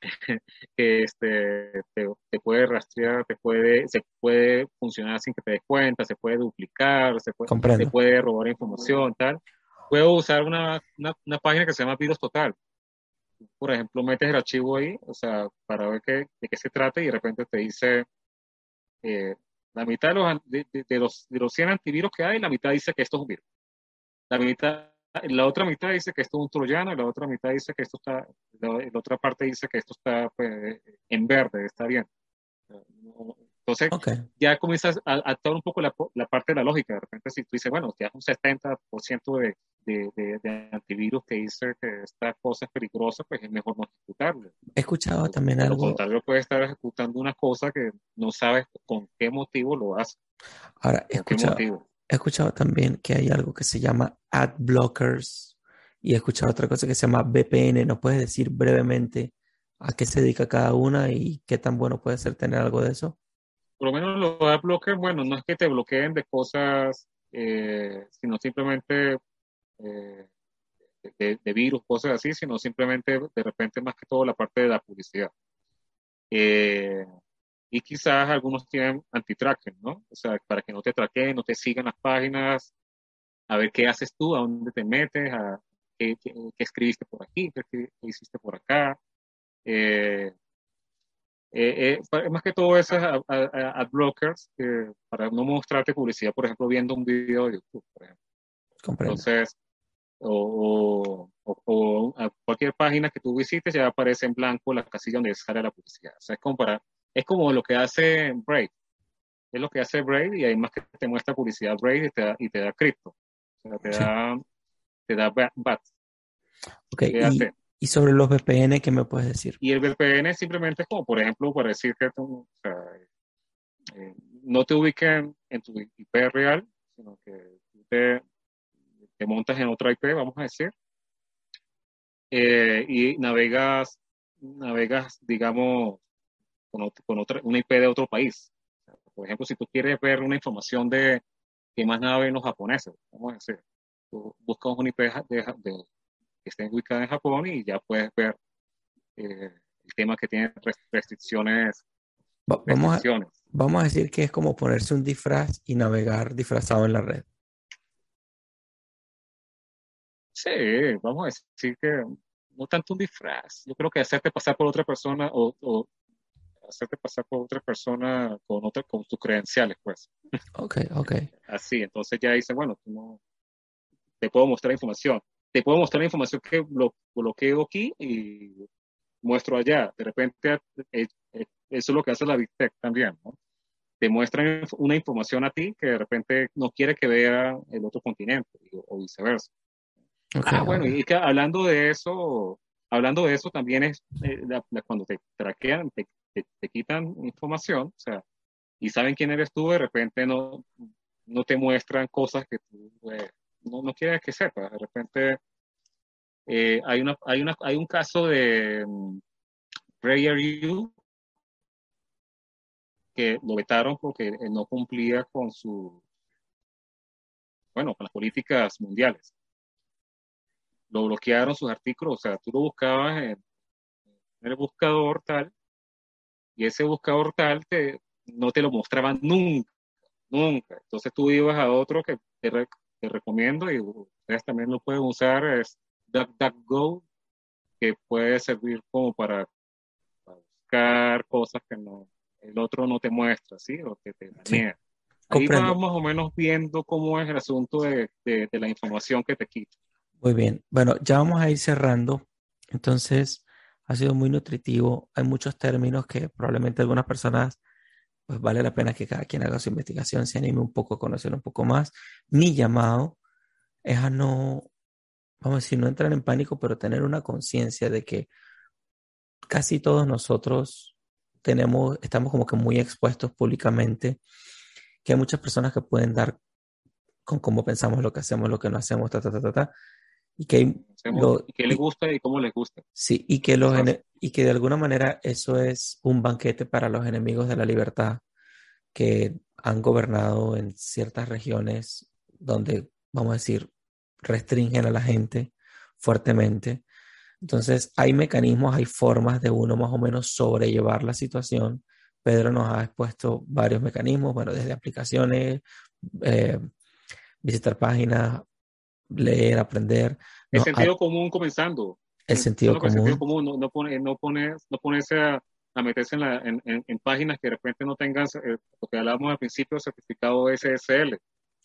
[LAUGHS] que este, te, te, puede rastrear, te puede, se puede funcionar sin que te des cuenta, se puede duplicar, se puede, se puede robar información, tal. Puedo usar una, una, una, página que se llama Virus Total. Por ejemplo, metes el archivo ahí, o sea, para ver qué, de qué se trata y de repente te dice, eh, la mitad de los, de, de, los, de los 100 antivirus que hay, la mitad dice que esto es un virus. La, mitad, la otra mitad dice que esto es un troyano, la otra mitad dice que esto está, la, la otra parte dice que esto está pues, en verde, está bien. Entonces, okay. ya comienzas a, a actuar un poco la, la, parte de la lógica. De repente, si tú dices, bueno, ya es un 70% de, de, de, de, antivirus que dice que esta cosa es peligrosa, pues es mejor no ejecutarlo. He escuchado también algo. Por contrario, puede estar ejecutando una cosa que no sabes con qué motivo lo hace. Ahora, he escuchado, he escuchado también que hay algo que se llama ad blockers y he escuchado otra cosa que se llama VPN. ¿Nos puedes decir brevemente a qué se dedica cada una y qué tan bueno puede ser tener algo de eso? Por lo menos los ad blockers, bueno, no es que te bloqueen de cosas, eh, sino simplemente eh, de, de, virus, cosas así, sino simplemente de repente más que todo la parte de la publicidad. Eh, y quizás algunos tienen anti-tracking, ¿no? O sea, para que no te traqueen, no te sigan las páginas, a ver qué haces tú, a dónde te metes, a qué, qué, qué escribiste por aquí, qué, qué, hiciste por acá. Eh, eh, eh, más que todo esas ad, ad blockers eh, para no mostrarte publicidad, por ejemplo, viendo un video de YouTube, por ejemplo. Comprendo. Entonces, o, o, o, a cualquier página que tú visites ya aparece en blanco la casilla donde sale la publicidad. O sea, es como, para, es como lo que hace Brave. Es lo que hace Brave y además que te muestra publicidad Brave y te da, y te da cripto. O sea, te sí. da, te da BAT. Ok, y, y, sobre los VPN, ¿qué me puedes decir? Y el VPN simplemente es como, por ejemplo, para decir que tú, o sea, eh, no te ubiquen en tu IP real, sino que te, te montas en otra IP, vamos a decir, eh, y navegas, navegas, digamos, con, con, otra, una IP de otro país. Por ejemplo, si tú quieres ver una información de qué más naves los japoneses, vamos a decir, tú buscas una IP de, que esté ubicada en Japón y ya puedes ver eh, el tema que tiene restricciones. Vamos a, vamos a decir que es como ponerse un disfraz y navegar disfrazado en la red. Sí, vamos a decir que no tanto un disfraz. Yo creo que hacerte pasar por otra persona o, o hacerte pasar por otra persona con otra, con tus credenciales, pues. Ok, ok. Así, entonces ya dice, bueno, tú no, te puedo mostrar información. Te puedo mostrar la información que lo bloqueo aquí y muestro allá. De repente, eh, eh, eso es lo que hace la Big Tech también, ¿no? Te muestran una información a ti que de repente no quiere que vea el otro continente o viceversa. ah, bueno, y que hablando de eso, hablando de eso también es eh, cuando te traquean, te, te, quitan información, o sea, y saben quién eres tú, de repente no, no te muestran cosas que tú no, no quieres que sepas. De repente eh, hay, una, hay, una, hay un caso de um, You que lo vetaron porque no cumplía con su, bueno, con las políticas mundiales. Lo bloquearon sus artículos, o sea, tú lo buscabas en, el buscador tal, y ese buscador tal te, no te lo mostraban nunca, nunca. Entonces tú ibas a otro que te, te recomiendo y ustedes también lo pueden usar, es DuckDuckGo, que puede servir como para, buscar cosas que no, el otro no te muestra, ¿sí? O que te manea. Ahí vamos más o menos viendo cómo es el asunto de, de, la información que te quita. Muy bien. Bueno, ya vamos a ir cerrando. Entonces, ha sido muy nutritivo. Hay muchos términos que probablemente algunas personas, pues vale la pena que cada quien haga su investigación, se anime un poco a conocer un poco más. Mi llamado es a no vamos a decir, no entrar en pánico, pero tener una conciencia de que casi todos nosotros tenemos, estamos como que muy expuestos públicamente, que hay muchas personas que pueden dar con cómo pensamos, lo que hacemos, lo que no hacemos, ta, ta, ta, ta, ta y que, lo, y que le gusta y cómo le gusta. Sí, y que, los, y que de alguna manera eso es un banquete para los enemigos de la libertad que han gobernado en ciertas regiones donde, vamos a decir, restringen a la gente fuertemente. Entonces, hay mecanismos, hay formas de uno más o menos sobrellevar la situación. Pedro nos ha expuesto varios mecanismos, bueno, desde aplicaciones, eh, visitar páginas, leer, aprender. El sentido común comenzando. El sentido común. El sentido común, no, no, pone, no, pones, no ponerse a, a meterse en, la, en, en, páginas que de repente no tengan, eh, lo que hablábamos al principio, certificado SSL.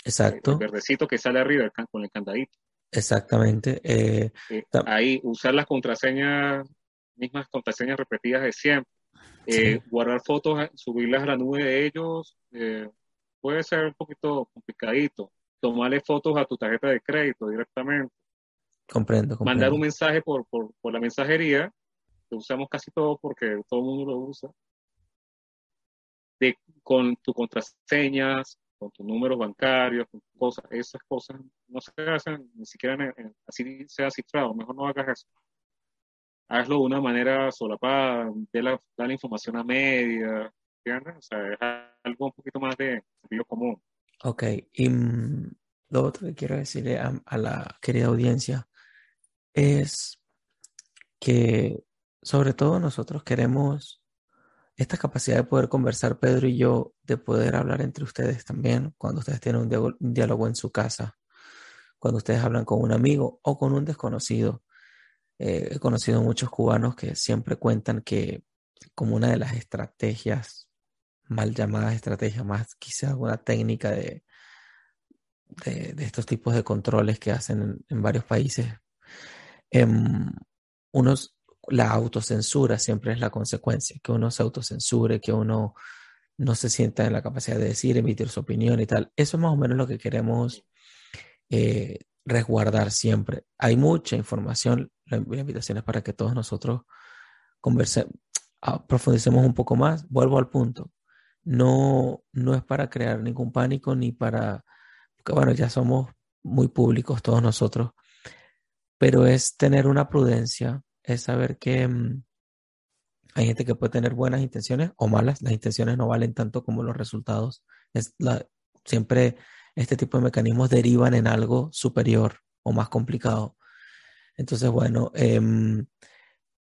Exacto. El verdecito que sale arriba con el candadito. Exactamente. Eh, eh, ahí, usar las contraseñas, mismas contraseñas repetidas de siempre. Eh, guardar fotos, subirlas a la nube de ellos, puede ser un poquito complicadito. Tomarle fotos a tu tarjeta de crédito directamente. Comprendo, comprendo. Mandar un mensaje por, por, por la mensajería, que usamos casi todo porque todo el mundo lo usa. De, con tus contraseñas, con tus números bancarios, con cosas, esas cosas no se hacen ni siquiera así sea cifrado, mejor no hagas eso. Hazlo de una manera solapada, de la, da la información a media, ¿entiendes? O sea, es algo un poquito más de sentido común. Ok, y mm, lo otro que quiero decirle a, la querida audiencia es que sobre todo nosotros queremos esta capacidad de poder conversar, Pedro y yo, de poder hablar entre ustedes también, cuando ustedes tienen un, diálogo en su casa, cuando ustedes hablan con un amigo o con un desconocido. Eh, he conocido muchos cubanos que siempre cuentan que como una de las estrategias, mal llamadas estrategias, más quizás una técnica de, de, estos tipos de controles que hacen en, varios países, em, unos la autocensura siempre es la consecuencia, que uno se autocensure, que uno no se sienta en la capacidad de decir, emitir su opinión y tal. Eso es más o menos lo que queremos eh, resguardar siempre. Hay mucha información, la invitación es para que todos nosotros conversemos, ah, profundicemos un poco más. Vuelvo al punto. No, no es para crear ningún pánico ni para, bueno, ya somos muy públicos todos nosotros, pero es tener una prudencia, es saber que mm, hay gente que puede tener buenas intenciones o malas, las intenciones no valen tanto como los resultados. Es siempre este tipo de mecanismos derivan en algo superior o más complicado. Entonces, bueno, em,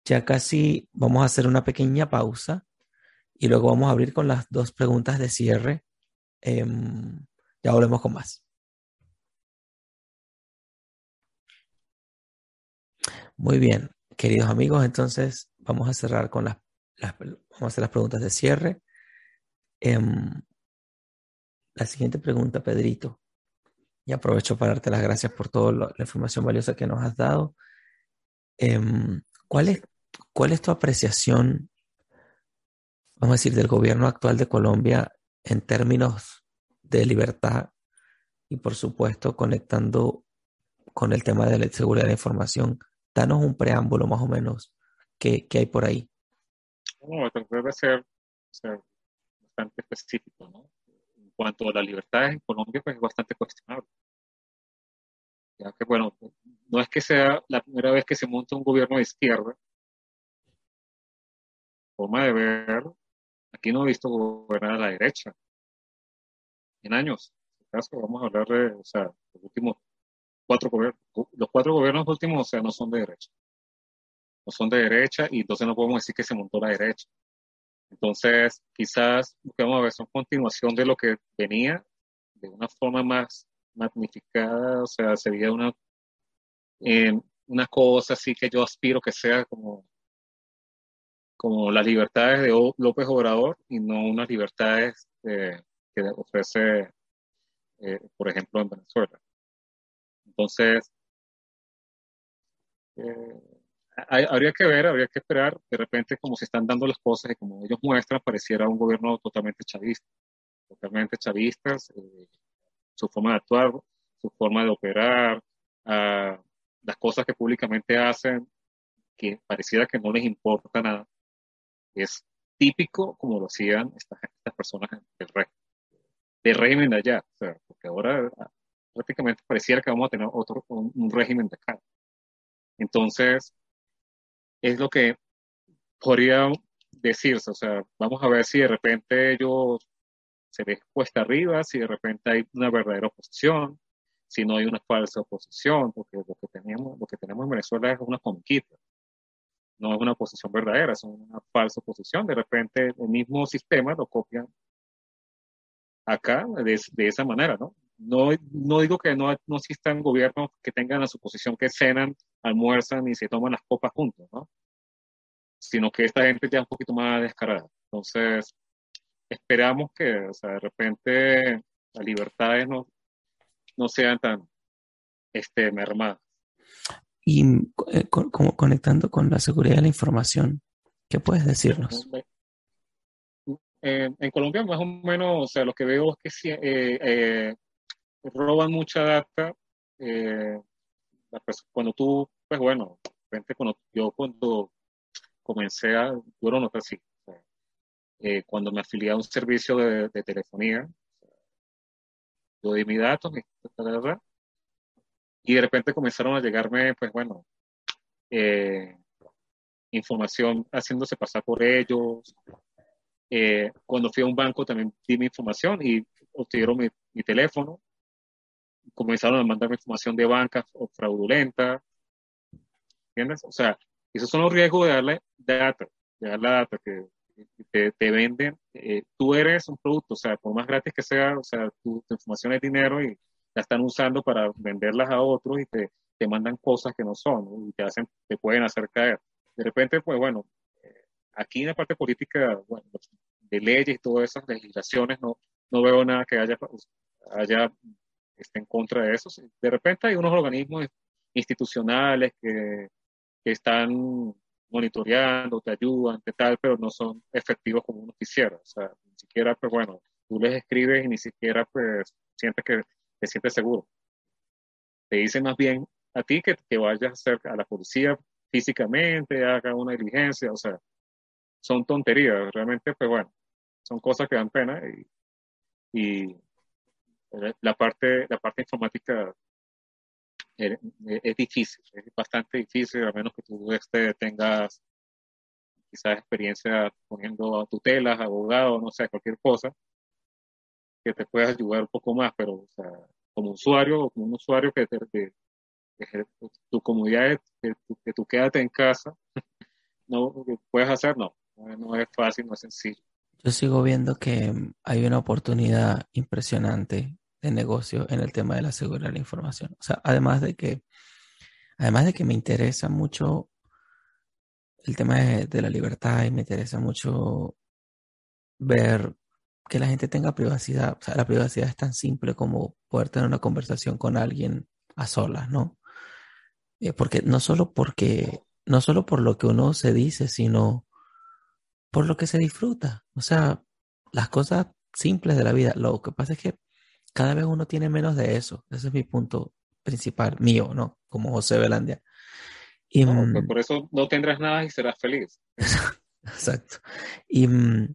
ya casi vamos a hacer una pequeña pausa y luego vamos a abrir con las dos preguntas de cierre. Em, ya volvemos con más. Muy bien, queridos amigos, entonces vamos a cerrar con las, vamos a hacer las preguntas de cierre. Em, la siguiente pregunta, Pedrito. Y aprovecho para darte las gracias por toda la información valiosa que nos has dado. Em, ¿cuál, es, ¿Cuál es tu apreciación, vamos a decir, del gobierno actual de Colombia en términos de libertad y, por supuesto, conectando con el tema de la seguridad de la información? Danos un preámbulo más o menos que, hay por ahí. No, debe ser, ser bastante específico, ¿no? cuanto a la libertad en Colombia, pues es bastante cuestionable. Ya que, bueno, no es que sea la primera vez que se monta un gobierno de izquierda. Forma de ver, aquí no he visto gobernar a la derecha en años. En este caso, vamos a hablar de, o sea, los últimos cuatro gobiernos, los cuatro gobiernos últimos, o sea, no son de derecha. No son de derecha y entonces no podemos decir que se montó la derecha. Entonces, quizás lo vamos a ver son continuación de lo que venía de una forma más magnificada, o sea, sería una, eh, una cosa así que yo aspiro que sea como, como las libertades de López Obrador y no unas libertades eh, que ofrece, eh, por ejemplo, en Venezuela. Entonces, habría que ver, habría que esperar, de repente como se están dando las cosas y como ellos muestran, pareciera un gobierno totalmente chavista, totalmente chavistas, eh, su forma de actuar, su forma de operar, ah, las cosas que públicamente hacen, que pareciera que no les importa nada, es típico como lo hacían estas, personas del régimen, de allá, porque ahora ah, prácticamente pareciera que vamos a tener otro, un, un régimen de acá. Entonces, es lo que podría decirse. O sea, vamos a ver si de repente ellos se les cuesta arriba, si de repente hay una verdadera oposición, si no hay una falsa oposición, porque lo que tenemos, lo que tenemos en Venezuela es una conquista, no es una oposición verdadera, es una falsa oposición. De repente el mismo sistema lo copian acá de, de esa manera, ¿no? No, no digo que no, no existan gobiernos que tengan a su posición que cenan, almuerzan y se toman las copas juntos, ¿no? Sino que esta gente ya es un poquito más descarada. Entonces, esperamos que, o sea, de repente las libertades no, no sean tan este, mermadas. Y eh, como conectando con la seguridad de la información, ¿qué puedes decirnos? en Colombia, más o menos, o sea, lo que veo es que eh, eh, roban mucha data. Eh, cuando tú, pues bueno, cuando, yo cuando comencé a, lo noté así, eh, cuando me afilié a un servicio de, telefonía, yo di mis datos, y de repente comenzaron a llegarme, pues bueno, eh, información haciéndose pasar por ellos. cuando fui a un banco también di mi información y obtuvieron mi, mi teléfono comenzaron a mandarme información de bancas fraudulenta. ¿Entiendes? O sea, esos son los riesgos de darle data, de darle data que te, te venden. Eh, tú eres un producto, o sea, por más gratis que sea, o sea, tu, información es dinero y la están usando para venderlas a otros y te, te mandan cosas que no son y te hacen, te pueden hacer caer. De repente, pues bueno, eh, aquí en la parte política, bueno, de leyes y todas esas legislaciones, no, no veo nada que haya, haya esté en contra de eso. De repente hay unos organismos institucionales que, que están monitoreando, te ayudan, qué tal, pero no son efectivos como uno quisiera. O sea, ni siquiera, pues bueno, tú les escribes y ni siquiera, pues, sientes que te sientes seguro. Te dicen más bien a ti que, que vayas a hacer la policía físicamente, haga una diligencia, o sea, son tonterías. Realmente, pues bueno, son cosas que dan pena y, y la parte, la parte informática es, es, difícil, es bastante difícil, a menos que tú este, tengas quizás experiencia poniendo tutelas, abogado, no sé, cualquier cosa, que te pueda ayudar un poco más, pero o sea, como usuario como un usuario que, te, tu comunidad, que, que tú quédate en casa, [LAUGHS] no puedes hacer, no, no es fácil, no es sencillo. Yo sigo viendo que hay una oportunidad impresionante de negocio en el tema de la seguridad de la información. O sea, además de que, además de que me interesa mucho el tema de, la libertad y me interesa mucho ver que la gente tenga privacidad. O sea, la privacidad es tan simple como poder tener una conversación con alguien a solas, ¿no? Eh, porque no solo porque, no solo por lo que uno se dice, sino por lo que se disfruta. O sea, las cosas simples de la vida. Lo que pasa es que cada vez uno tiene menos de eso. Ese es mi punto principal, mío, ¿no? Como José Belandia. Y, mm, por eso no tendrás nada y serás feliz. [LAUGHS] Exacto. Y mm,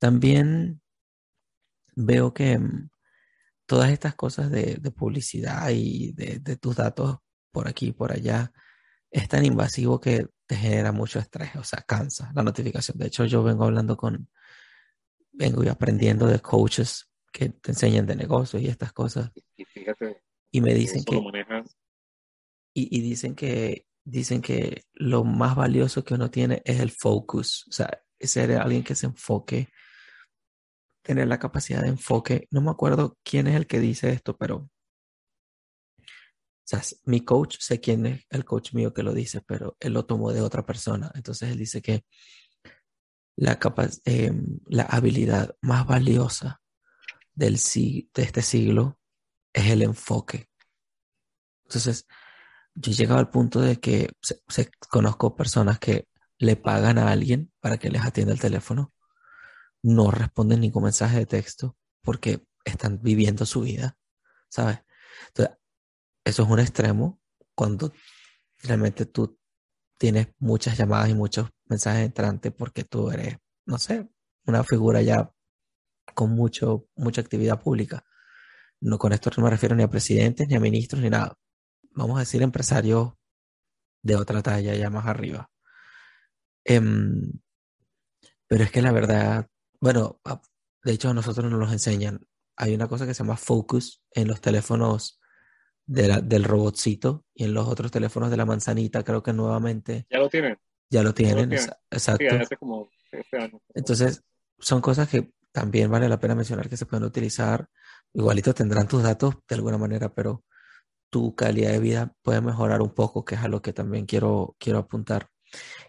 también veo que mm, todas estas cosas de, publicidad y de, tus datos por aquí y por allá es tan invasivo que te genera mucho estrés, o sea, cansa la notificación. De hecho, yo vengo hablando con, vengo y aprendiendo de coaches que te enseñan de negocios y estas cosas. Y, fíjate, y me dicen que... Y, y, dicen que dicen que lo más valioso que uno tiene es el focus, o sea, ser alguien que se enfoque, tener la capacidad de enfoque. No me acuerdo quién es el que dice esto, pero o sea, mi coach, sé quién es el coach mío que lo dice, pero él lo tomó de otra persona. Entonces él dice que la, eh, la habilidad más valiosa del, de este siglo es el enfoque. Entonces, yo he llegado al punto de que se, conozco personas que le pagan a alguien para que les atienda el teléfono, no responden ningún mensaje de texto porque están viviendo su vida, ¿sabes? Entonces, eso es un extremo cuando realmente tú tienes muchas llamadas y muchos mensajes entrantes porque tú eres, no sé, una figura ya con mucho, mucha actividad pública. No con esto no me refiero ni a presidentes, ni a ministros, ni nada vamos a decir, empresarios de otra talla ya más arriba. Em, pero es que la verdad, bueno, de hecho a nosotros nos los enseñan. Hay una cosa que se llama focus en los teléfonos del robotcito y en los otros teléfonos de la manzanita, creo que nuevamente. Ya lo tienen. Ya lo tienen, exacto. Entonces, son cosas que también vale la pena mencionar que se pueden utilizar. Igualito tendrán tus datos de alguna manera, pero tu calidad de vida puede mejorar un poco, que es a lo que también quiero, quiero apuntar.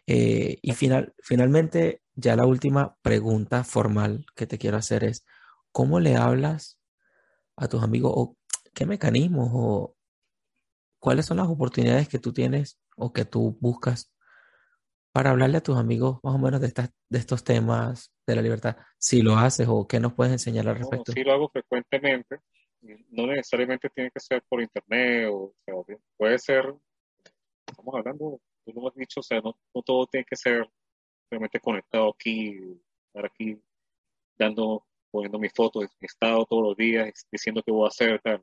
Eh, y final, finalmente, ya la última pregunta formal que te quiero hacer es, ¿cómo le hablas a tus amigos o qué mecanismos o cuáles son las oportunidades que tú tienes o que tú buscas para hablarle a tus amigos más o menos de, estas, de estos temas de la libertad? Si lo haces o qué nos puedes enseñar al respecto. sí, lo hago frecuentemente no necesariamente tiene que ser por internet, o, puede ser, estamos hablando, tú lo has dicho, o sea, no, todo tiene que ser realmente conectado aquí, estar aquí dando, poniendo mi foto, mi estado todos los días, diciendo qué voy a hacer, tal,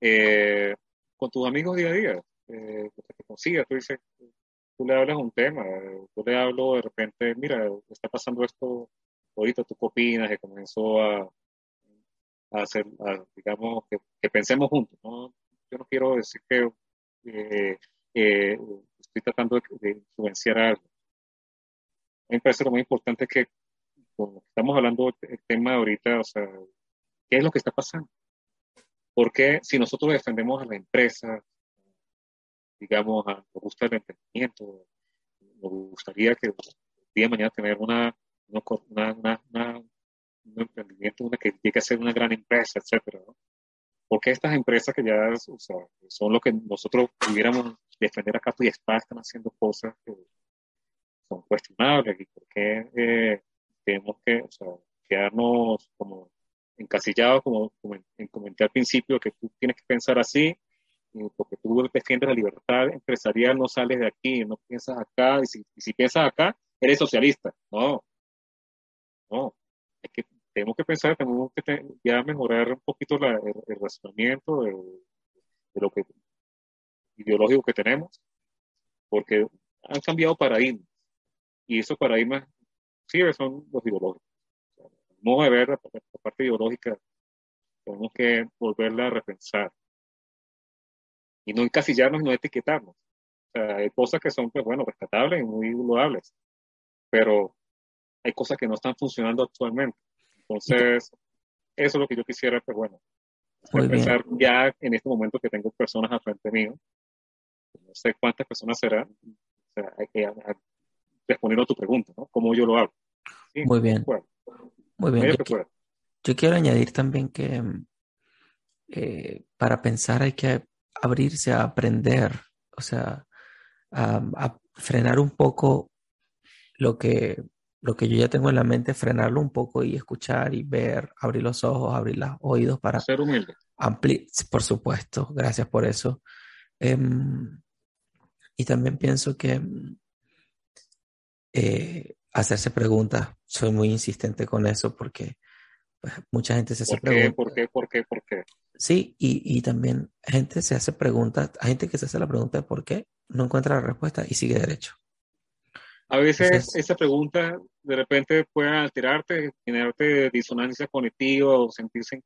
eh, con tus amigos día a día, eh, te consigas, tú dices, tú le hablas un tema, tú le hablo de repente, mira, está pasando esto ahorita, ¿tú opinas? Que comenzó a, hacer, digamos, que, pensemos juntos. ¿no? Yo no quiero decir que eh, eh, estoy tratando de, influenciar a algo. Me parece lo más importante que estamos hablando del tema de ahorita, o sea, ¿qué es lo que está pasando? Porque si nosotros defendemos a la empresa, digamos, a, nos gusta el emprendimiento, nos gustaría que el día de mañana tener una, una, una, un emprendimiento, una que llegue a ser una gran empresa, etcétera, Porque estas empresas que ya son lo que nosotros pudiéramos defender a capa y están haciendo cosas que son cuestionables y por qué eh, tenemos que quedarnos como encasillados, como, comenté al principio, que tú tienes que pensar así, porque tú defiendes la libertad empresarial, no sales de aquí, no piensas acá, y si, piensas acá, eres socialista. No, no, que, tenemos que pensar, tenemos que ya mejorar un poquito el, razonamiento de, lo que ideológico que tenemos, porque han cambiado paradigmas y esos paradigmas sí son los ideológicos. Vamos a ver la, parte ideológica, tenemos que volverla a repensar y no encasillarnos y no etiquetarnos. O sea, hay cosas que son, pues bueno, rescatables y muy loables, pero hay cosas que no están funcionando actualmente. Entonces, eso es lo que yo quisiera, pues bueno, pensar ya en este momento que tengo personas al frente mío. No sé cuántas personas serán. O sea, hay que responder a tu pregunta, ¿no? ¿Cómo yo lo hago? Muy bien. Muy bien. Yo, quiero añadir también que eh, para pensar hay que abrirse a aprender, o sea, a, frenar un poco lo que, lo que yo ya tengo en la mente, frenarlo un poco y escuchar y ver, abrir los ojos, abrir los oídos para... Ser humilde. por supuesto, gracias por eso. Em, y también pienso que eh, hacerse preguntas, soy muy insistente con eso porque pues, mucha gente se hace preguntas. ¿Por qué? ¿Por qué? ¿Por qué? Sí, y, y, también gente se hace preguntas, hay gente que se hace la pregunta de por qué, no encuentra la respuesta y sigue derecho. A veces esa pregunta de repente puede alterarte, generarte disonancia cognitiva o sentirse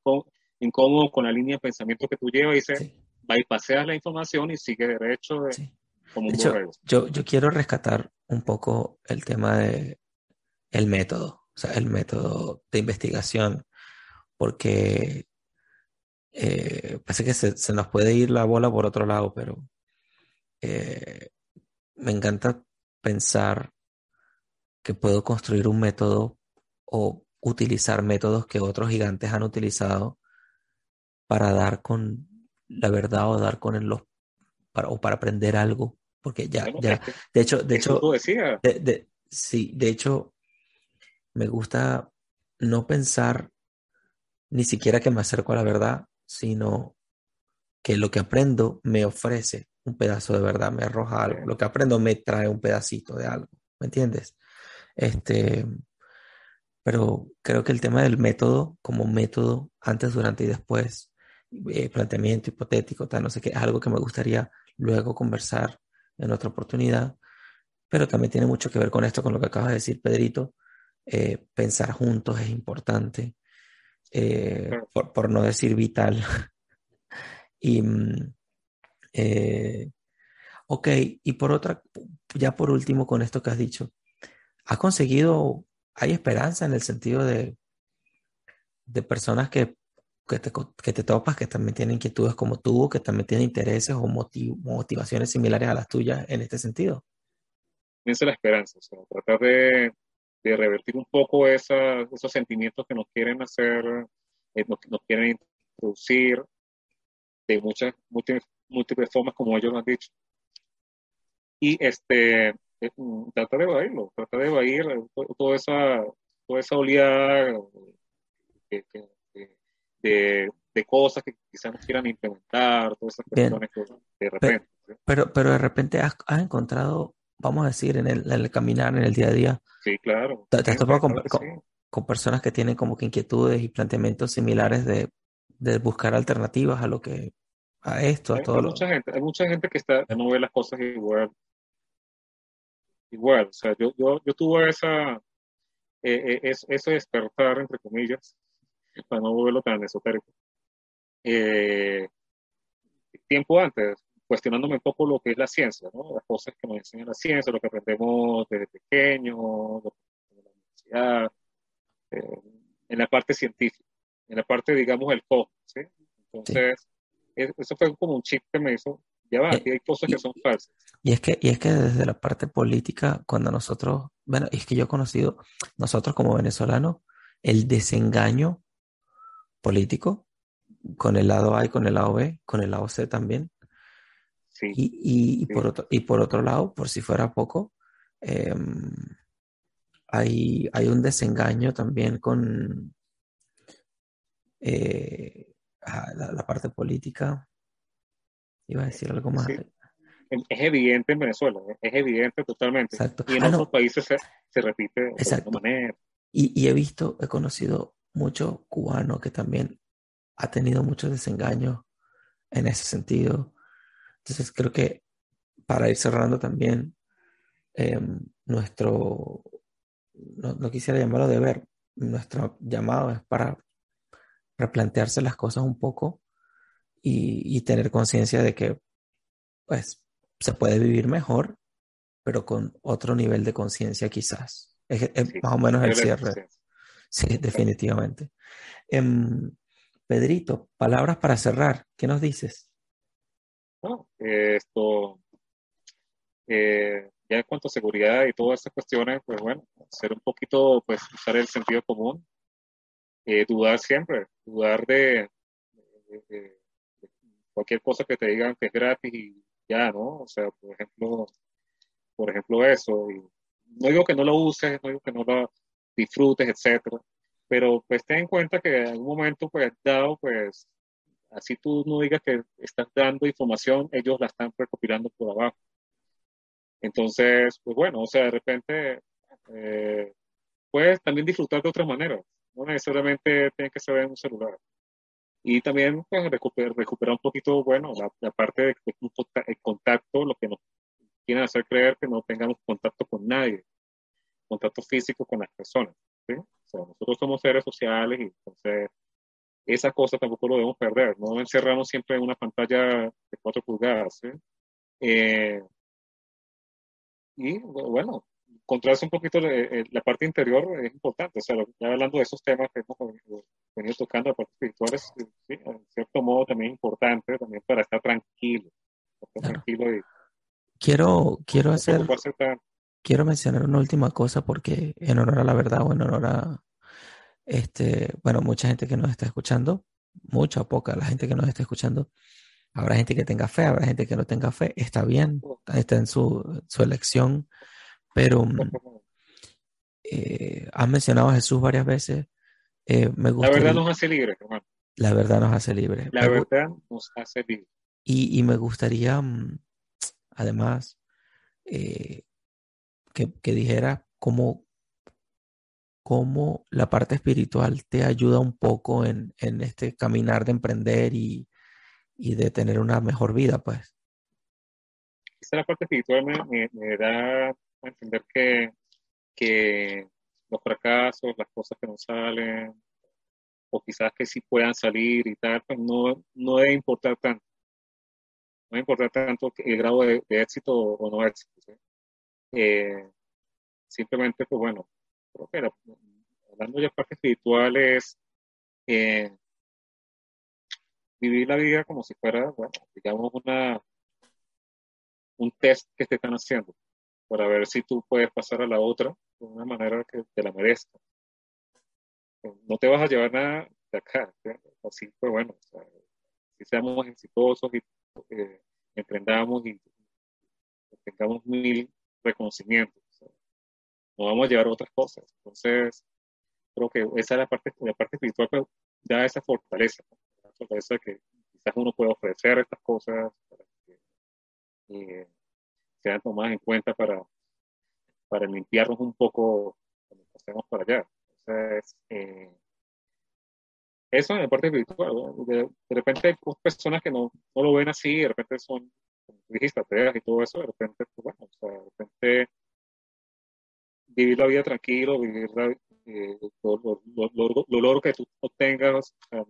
incómodo, con la línea de pensamiento que tú llevas y dices, va y paseas la información y sigue derecho de, como un borrego. Yo, yo quiero rescatar un poco el tema de el método, o sea, el método de investigación, porque eh, parece que se, nos puede ir la bola por otro lado, pero eh, me encanta pensar que puedo construir un método o utilizar métodos que otros gigantes han utilizado para dar con la verdad o dar con los para, o para aprender algo porque ya, ya, de hecho, de hecho, de, sí, de hecho, me gusta no pensar ni siquiera que me acerco a la verdad, sino que lo que aprendo me ofrece un pedazo de verdad, me arroja algo. Lo que aprendo me trae un pedacito de algo, ¿me entiendes? Este, pero creo que el tema del método, como método, antes, durante y después, eh, planteamiento hipotético, tal, no sé qué, es algo que me gustaría luego conversar en otra oportunidad, pero también tiene mucho que ver con esto, con lo que acabas de decir, Pedrito. Eh, pensar juntos es importante, eh, por, no decir vital. [LAUGHS] y, mm, eh, ok, y por otra, ya por último con esto que has dicho, ¿has conseguido, hay esperanza en el sentido de, de personas que que te, que te topas, que también tienen inquietudes como tú, que también tienen intereses o motivaciones similares a las tuyas en este sentido. Esa es la esperanza, o sea, tratar de, de revertir un poco esa, esos sentimientos que nos quieren hacer, eh, nos, quieren introducir de muchas, múltiples, múltiples formas, como ellos han dicho. Y este, eh, mm, tratar de evadirlo, tratar de evadir toda esa, toda esa oleada que, que de, cosas que quizás no quieran implementar, todas esas cuestiones de repente. Pero, pero, de repente has, encontrado, vamos a decir, en el, caminar, en el día a día. Sí, claro. ¿Te, has topado con, personas que tienen como que inquietudes y planteamientos similares de, buscar alternativas a lo que a esto, a todo hay Mucha gente, hay mucha gente que está, no ve las cosas igual. Igual, o sea, yo, yo, yo tuve esa, eh, eh, ese despertar, entre comillas, para no volverlo tan esotérico. Eh, tiempo antes, cuestionándome un poco lo que es la ciencia, ¿no? las cosas que nos enseña la ciencia, lo que aprendemos desde pequeño, lo que en la universidad, eh, en la parte científica, en la parte, digamos, el cosmos. ¿sí? Entonces, eso fue como un chip que me hizo, ya va, aquí hay cosas que son falsas. Y es que, y es que desde la parte política, cuando nosotros, bueno, es que yo he conocido, nosotros como venezolanos, el desengaño político, con el lado A y con el lado B, con el lado C también. y, Por otro, y por otro lado, por si fuera poco, em, hay, hay, un desengaño también con eh, la, parte política. Iba a decir algo más. Es evidente en Venezuela, es evidente totalmente. Y en ah, otros países se, repite de otra manera. y, he visto, he conocido mucho cubano que también ha tenido muchos desengaños en ese sentido. Entonces creo que para ir cerrando también, em, nuestro, no, quisiera llamarlo deber, nuestro llamado es para replantearse las cosas un poco y, tener conciencia de que pues se puede vivir mejor, pero con otro nivel de conciencia quizás. Es, más o menos el cierre. Sí, definitivamente. Em, Pedrito, palabras para cerrar. ¿Qué nos dices? esto, eh, ya en cuanto a seguridad y todas estas cuestiones, pues bueno, ser un poquito, pues usar el sentido común, eh, dudar siempre, dudar de, cualquier cosa que te digan que es gratis y ya, ¿no? O sea, por ejemplo, por ejemplo eso, y no digo que no lo uses, no digo que no lo disfrutes, etcétera, pero pues ten en cuenta que en algún momento, pues dado, pues así tú no digas que estás dando información, ellos la están recopilando por abajo. Entonces, pues bueno, o sea, de repente eh, puedes también disfrutar de otra manera, no necesariamente tiene que ser en un celular. Y también pues, recuperar, un poquito, bueno, la, parte de, el contacto, lo que nos quieren hacer creer que no tengamos contacto con nadie, contacto físico con las personas. ¿sí? O sea, nosotros somos seres sociales y entonces esa cosa tampoco lo debemos perder, no encerramos siempre en una pantalla de cuatro pulgadas. ¿sí? Eh, y bueno, encontrarse un poquito la parte interior es importante, o sea, ya hablando de esos temas que hemos venido tocando, la parte espiritual es, en cierto modo también importante también para estar tranquilo, estar tranquilo y Quiero, quiero hacer, quiero mencionar una última cosa porque en honor a la verdad o en honor a, este, bueno, mucha gente que nos está escuchando, mucha o poca, la gente que nos está escuchando, habrá gente que tenga fe, habrá gente que no tenga fe, está bien, está en su, su elección, pero mm, eh, has mencionado a Jesús varias veces. Eh, me la verdad nos hace libres, hermano. La verdad nos hace libres. La verdad nos hace libres. Y, y me gustaría mm, además, eh, que, dijera cómo, cómo la parte espiritual te ayuda un poco en, este caminar de emprender y, de tener una mejor vida, pues. Esa la parte espiritual me, da a entender que, que los fracasos, las cosas que no salen, o quizás que sí puedan salir y tal, pues no, no debe importar tanto no importa tanto el grado de, éxito o no éxito. Eh, simplemente, pues bueno, creo que hablando de parte espiritual es eh, vivir la vida como si fuera, digamos, una, un test que te están haciendo para ver si tú puedes pasar a la otra de una manera que te la merezca. No te vas a llevar nada de acá, así pues bueno, si seamos exitosos y eh, emprendamos y tengamos mil reconocimientos. no vamos a llevar otras cosas. Entonces, creo que esa es la parte, la parte espiritual, pero da esa fortaleza, la fortaleza que quizás uno puede ofrecer estas cosas para que eh, sean tomadas en cuenta para, para limpiarnos un poco cuando pasemos para allá. Entonces, eh, eso en la parte espiritual. De, repente hay personas que no, no, lo ven así, de repente son, dijiste, ateas y todo eso, de repente, pues, bueno, o sea, de repente vivir la vida tranquilo, vivir la, eh, lo, lo, que tú obtengas, o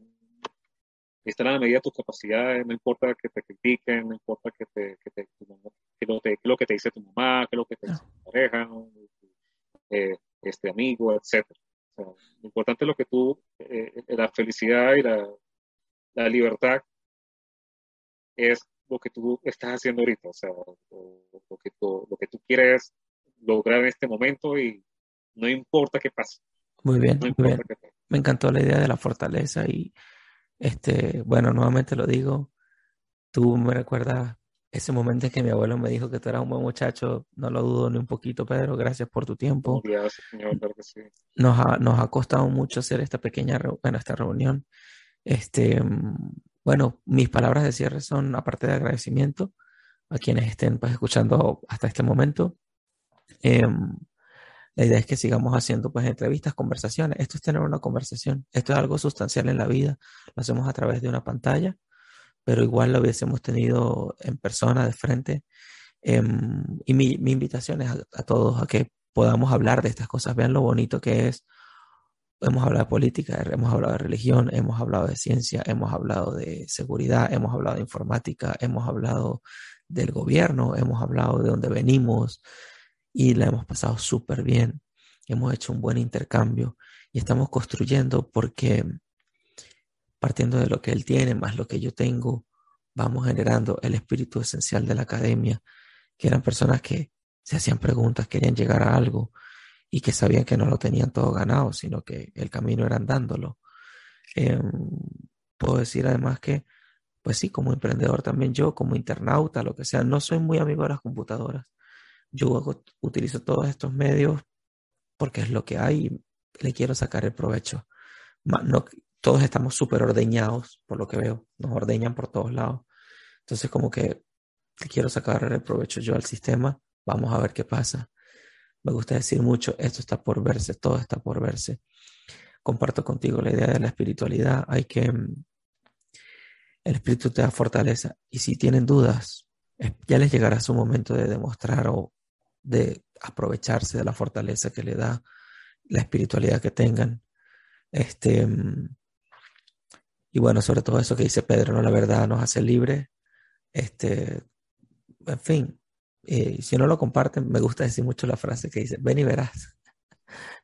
está en la medida de tus capacidades, no importa que te critiquen, no importa que, te, que, te, que lo, te, lo, que te dice tu mamá, que lo que te dice tu pareja, eh, este amigo, etcétera. Lo importante es lo que tú, eh, la felicidad y la, la, libertad es lo que tú estás haciendo ahorita, o sea, lo, que tú, lo que tú quieres lograr en este momento y no importa qué pase. Muy bien, muy bien. Me encantó la idea de la fortaleza y, este, bueno, nuevamente lo digo, tú me recuerdas ese momento en que mi abuelo me dijo que tú eras un buen muchacho, no lo dudo ni un poquito, Pedro, gracias por tu tiempo. Gracias, señor, nos, ha, nos ha costado mucho hacer esta pequeña bueno, esta reunión. Este, bueno, mis palabras de cierre son, aparte de agradecimiento a quienes estén pues, escuchando hasta este momento, em, La idea es que sigamos haciendo pues entrevistas, conversaciones. Esto es tener una conversación. Esto es algo sustancial en la vida. Lo hacemos a través de una pantalla, pero igual lo hubiésemos tenido en persona, de frente. Em, y mi, invitación es a, todos a que podamos hablar de estas cosas. Vean lo bonito que es. Hemos hablado de política, hemos hablado de religión, hemos hablado de ciencia, hemos hablado de seguridad, hemos hablado de informática, hemos hablado del gobierno, hemos hablado de dónde venimos, y la hemos pasado súper bien. Hemos hecho un buen intercambio y estamos construyendo porque partiendo de lo que él tiene más lo que yo tengo, vamos generando el espíritu esencial de la academia, que eran personas que se hacían preguntas, querían llegar a algo y que sabían que no lo tenían todo ganado, sino que el camino era andándolo. Em, puedo decir además que, pues sí, como emprendedor también yo, como internauta, lo que sea, no soy muy amigo de las computadoras yo utilizo todos estos medios porque es lo que hay y le quiero sacar el provecho. No, todos estamos súper ordeñados, por lo que veo, nos ordeñan por todos lados. Entonces, como que quiero sacar el provecho yo al sistema, vamos a ver qué pasa. Me gusta decir mucho, esto está por verse, todo está por verse. Comparto contigo la idea de la espiritualidad, hay que... Mm, el espíritu te da fortaleza y si tienen dudas, ya les llegará su momento de demostrar o de aprovecharse de la fortaleza que le da la espiritualidad que tengan. Este, y bueno, sobre todo eso que dice Pedro, ¿no? La verdad nos hace libres. Este, en fin, eh, si no lo comparten, me gusta decir mucho la frase que dice, ven y verás. [LAUGHS]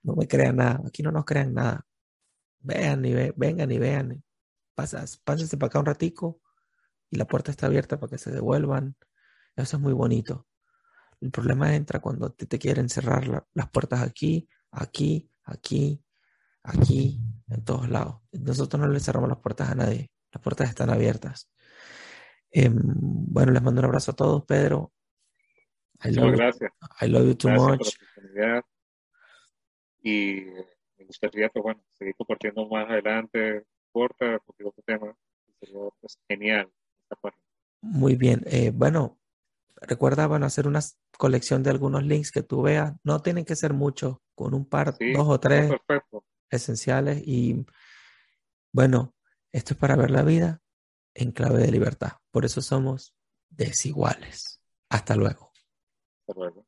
No me crean nada, aquí no nos crean nada. Vean y vengan y vean. Pasas, pásense para acá un ratico y la puerta está abierta para que se devuelvan. Eso es muy bonito. El problema entra cuando te, quieren cerrar las puertas aquí, aquí, aquí, aquí, en todos lados. Nosotros no le cerramos las puertas a nadie. Las puertas están abiertas. Em, bueno, les mando un abrazo a todos, Pedro. Muchas gracias. I love you too much. y me gustaría, pues bueno, seguir compartiendo más adelante, corta, porque otro tema. Sería pues, genial. Muy bien. Eh, bueno, recuerda, bueno, hacer una colección de algunos links que tú veas. No tienen que ser muchos, con un par, dos o tres esenciales. Y bueno, esto es para ver la vida en clave de libertad. Por eso somos desiguales. Hasta luego. Hasta luego.